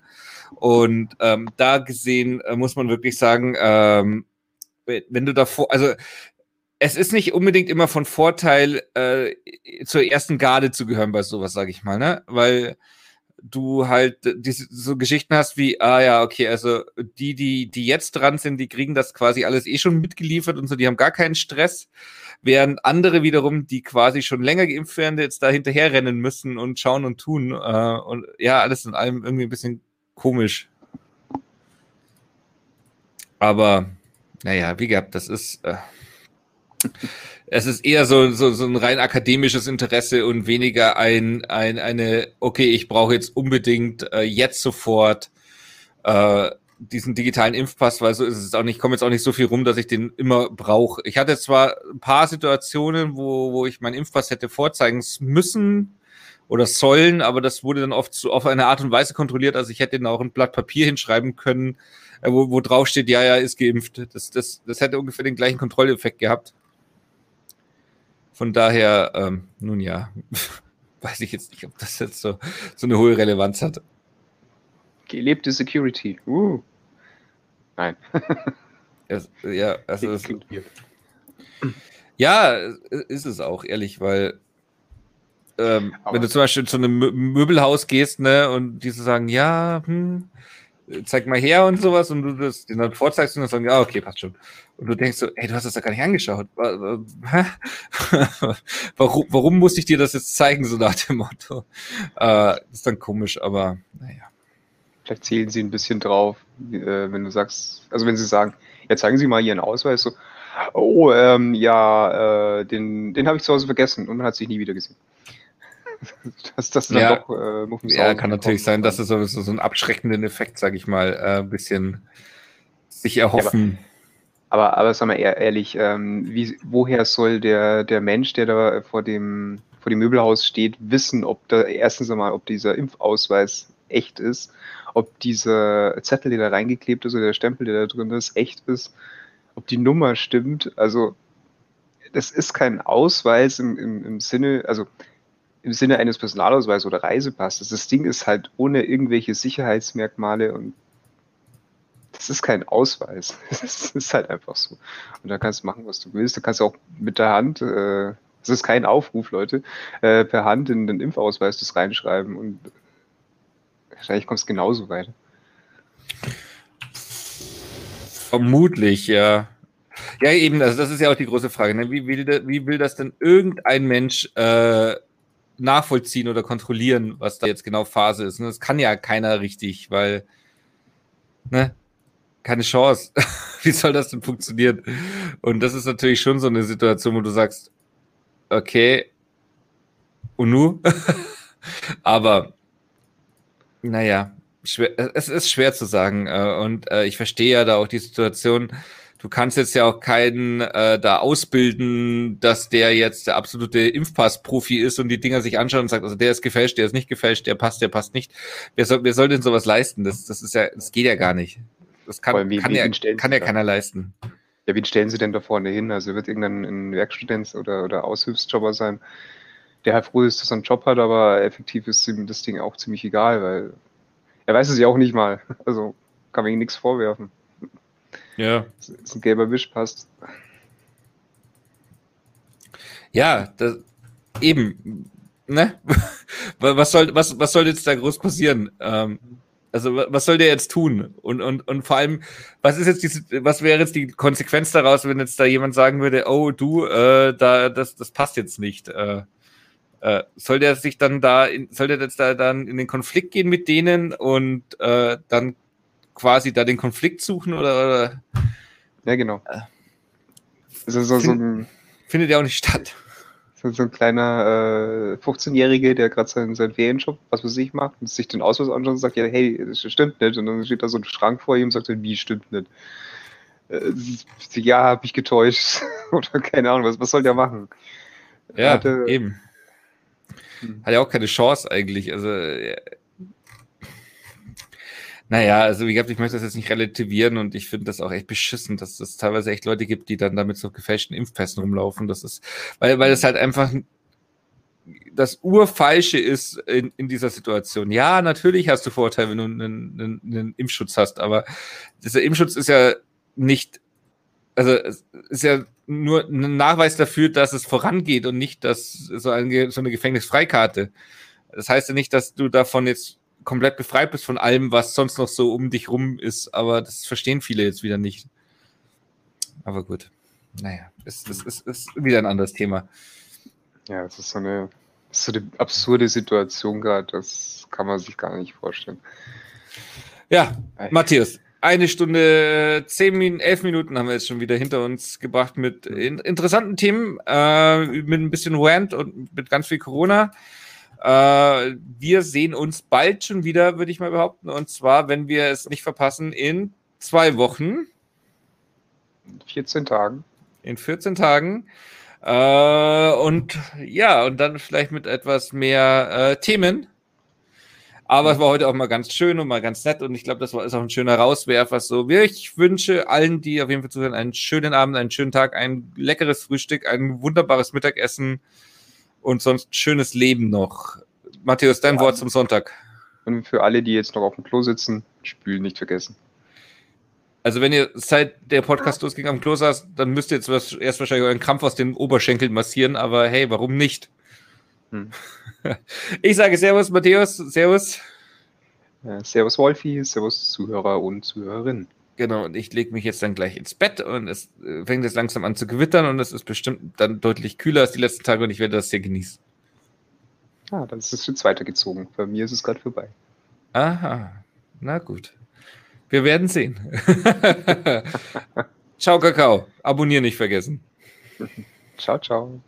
Und ähm, da gesehen äh, muss man wirklich sagen, ähm, wenn du davor, also es ist nicht unbedingt immer von Vorteil, äh, zur ersten Garde zu gehören bei sowas, sage ich mal, ne? Weil du halt diese so Geschichten hast wie, ah ja, okay, also die, die, die jetzt dran sind, die kriegen das quasi alles eh schon mitgeliefert und so, die haben gar keinen Stress, während andere wiederum, die quasi schon länger geimpft werden, jetzt da hinterher rennen müssen und schauen und tun. Äh, und ja, alles in allem irgendwie ein bisschen komisch. Aber, naja, wie gehabt, das ist. Äh, es ist eher so, so, so ein rein akademisches Interesse und weniger ein, ein eine, okay, ich brauche jetzt unbedingt äh, jetzt sofort äh, diesen digitalen Impfpass, weil so ist es auch nicht, komme jetzt auch nicht so viel rum, dass ich den immer brauche. Ich hatte zwar ein paar Situationen, wo, wo ich meinen Impfpass hätte vorzeigen müssen oder sollen, aber das wurde dann oft so auf eine Art und Weise kontrolliert, also ich hätte dann auch ein Blatt Papier hinschreiben können, wo, wo drauf steht, ja, ja, ist geimpft. Das, das, das hätte ungefähr den gleichen Kontrolleffekt gehabt. Von daher, ähm, nun ja, weiß ich jetzt nicht, ob das jetzt so, so eine hohe Relevanz hat. Gelebte Security. Uh. Nein. es, ja, also es, ja, ist es auch, ehrlich, weil ähm, wenn du zum Beispiel zu einem Möbelhaus gehst, ne, und die so sagen, ja, hm, zeig mal her und sowas und du das den dann vorzeigst und dann sagen, ja, okay, passt schon. Und du denkst so, ey, du hast das da gar nicht angeschaut. warum, warum muss ich dir das jetzt zeigen, so nach dem Motto? Äh, ist dann komisch, aber naja. Vielleicht zählen sie ein bisschen drauf, äh, wenn du sagst, also wenn sie sagen, ja, zeigen Sie mal Ihren Ausweis, so, oh, ähm, ja, äh, den, den habe ich zu Hause vergessen und man hat sich nie wieder gesehen. dass das dann ja, doch äh, Ja, kann natürlich sein, dass es so, so, einen abschreckenden Effekt, sage ich mal, äh, ein bisschen sich erhoffen. Ja, aber, aber, aber sag mal ehrlich, ähm, wie, woher soll der, der Mensch, der da vor dem, vor dem Möbelhaus steht, wissen, ob da erstens einmal, ob dieser Impfausweis echt ist, ob dieser Zettel, der da reingeklebt ist oder der Stempel, der da drin ist, echt ist, ob die Nummer stimmt. Also das ist kein Ausweis im, im, im Sinne, also im Sinne eines Personalausweises oder Reisepasses. Das Ding ist halt ohne irgendwelche Sicherheitsmerkmale und das ist kein Ausweis. Das ist halt einfach so. Und da kannst du machen, was du willst. Du kannst auch mit der Hand, äh, das ist kein Aufruf, Leute, äh, per Hand in den Impfausweis das reinschreiben und wahrscheinlich kommst du genauso weiter. Vermutlich, ja. Ja, eben, also das ist ja auch die große Frage. Ne? Wie, will, wie will das denn irgendein Mensch äh, nachvollziehen oder kontrollieren, was da jetzt genau Phase ist. Und das kann ja keiner richtig, weil, ne, keine Chance. Wie soll das denn funktionieren? Und das ist natürlich schon so eine Situation, wo du sagst, okay, und nu? Aber, naja, schwer, es ist schwer zu sagen. Äh, und äh, ich verstehe ja da auch die Situation. Du kannst jetzt ja auch keinen äh, da ausbilden, dass der jetzt der absolute Impfpass-Profi ist und die Dinger sich anschaut und sagt, also der ist gefälscht, der ist nicht gefälscht, der passt, der passt nicht. Wer soll, wer soll denn sowas leisten? Das, das ist ja, das geht ja gar nicht. Das kann, wie, kann, wie ja, kann ja keiner leisten. Ja, wen stellen Sie denn da vorne hin? Also wird irgendein Werkstudent oder, oder Aushilfsjobber sein, der halt froh ist, dass er einen Job hat, aber effektiv ist ihm das Ding auch ziemlich egal, weil er weiß es ja auch nicht mal. Also kann man ihm nichts vorwerfen. Ja. Das ist ein gelber Wisch, passt. Ja, das, eben. Ne? was, soll, was, was soll jetzt da groß passieren? Ähm, also was soll der jetzt tun? Und, und, und vor allem, was ist jetzt die, was wäre jetzt die Konsequenz daraus, wenn jetzt da jemand sagen würde, oh du, äh, da, das, das passt jetzt nicht. Äh, äh, soll der sich dann da, in, soll der jetzt da dann in den Konflikt gehen mit denen und äh, dann quasi da den Konflikt suchen oder? oder? Ja, genau. Äh, so, so, so ein, findet ja auch nicht statt. So, so ein kleiner äh, 15-Jährige, der gerade seinen, seinen Ferienjob, was weiß ich, macht und sich den Ausweis anschaut und sagt, ja, hey, das stimmt nicht. Und dann steht da so ein Schrank vor ihm und sagt, wie stimmt nicht. Äh, ja, hab ich getäuscht. oder keine Ahnung, was, was soll der machen? Ja, hatte, eben. Hm. Hat ja auch keine Chance eigentlich. Also, naja, also wie gesagt, ich möchte das jetzt nicht relativieren und ich finde das auch echt beschissen, dass es teilweise echt Leute gibt, die dann damit so gefälschten Impfpässen rumlaufen. Das ist, weil, weil es halt einfach das Urfalsche ist in, in dieser Situation. Ja, natürlich hast du Vorteile, wenn du einen, einen, einen Impfschutz hast, aber dieser Impfschutz ist ja nicht, also ist ja nur ein Nachweis dafür, dass es vorangeht und nicht dass so, eine, so eine Gefängnisfreikarte. Das heißt ja nicht, dass du davon jetzt komplett befreit bist von allem, was sonst noch so um dich rum ist. Aber das verstehen viele jetzt wieder nicht. Aber gut. Naja, es, es, es ist wieder ein anderes Thema. Ja, es ist so eine, ist so eine absurde Situation gerade. Das kann man sich gar nicht vorstellen. Ja, Matthias, eine Stunde, zehn Minuten, elf Minuten haben wir jetzt schon wieder hinter uns gebracht mit in, interessanten Themen, äh, mit ein bisschen Rant und mit ganz viel Corona. Äh, wir sehen uns bald schon wieder, würde ich mal behaupten. Und zwar, wenn wir es nicht verpassen, in zwei Wochen. In 14 Tagen. In 14 Tagen. Äh, und ja, und dann vielleicht mit etwas mehr äh, Themen. Aber es war heute auch mal ganz schön und mal ganz nett und ich glaube, das war ist auch ein schöner Rauswerfer. So, ich wünsche allen, die auf jeden Fall zuhören, einen schönen Abend, einen schönen Tag, ein leckeres Frühstück, ein wunderbares Mittagessen und sonst schönes Leben noch. Matthäus, dein ja. Wort zum Sonntag. Und für alle, die jetzt noch auf dem Klo sitzen, spülen nicht vergessen. Also wenn ihr seit der Podcast losging am Klo saß, dann müsst ihr jetzt was, erst wahrscheinlich euren Krampf aus den Oberschenkeln massieren, aber hey, warum nicht? Hm. Ich sage Servus, Matthäus, Servus. Ja, servus, Wolfi, Servus, Zuhörer und Zuhörerinnen. Genau, und ich lege mich jetzt dann gleich ins Bett und es äh, fängt jetzt langsam an zu gewittern und es ist bestimmt dann deutlich kühler als die letzten Tage und ich werde das sehr genießen. Ah, dann ist es jetzt weitergezogen. Bei mir ist es gerade vorbei. Aha, na gut. Wir werden sehen. ciao, Kakao. Abonnieren nicht vergessen. ciao, ciao.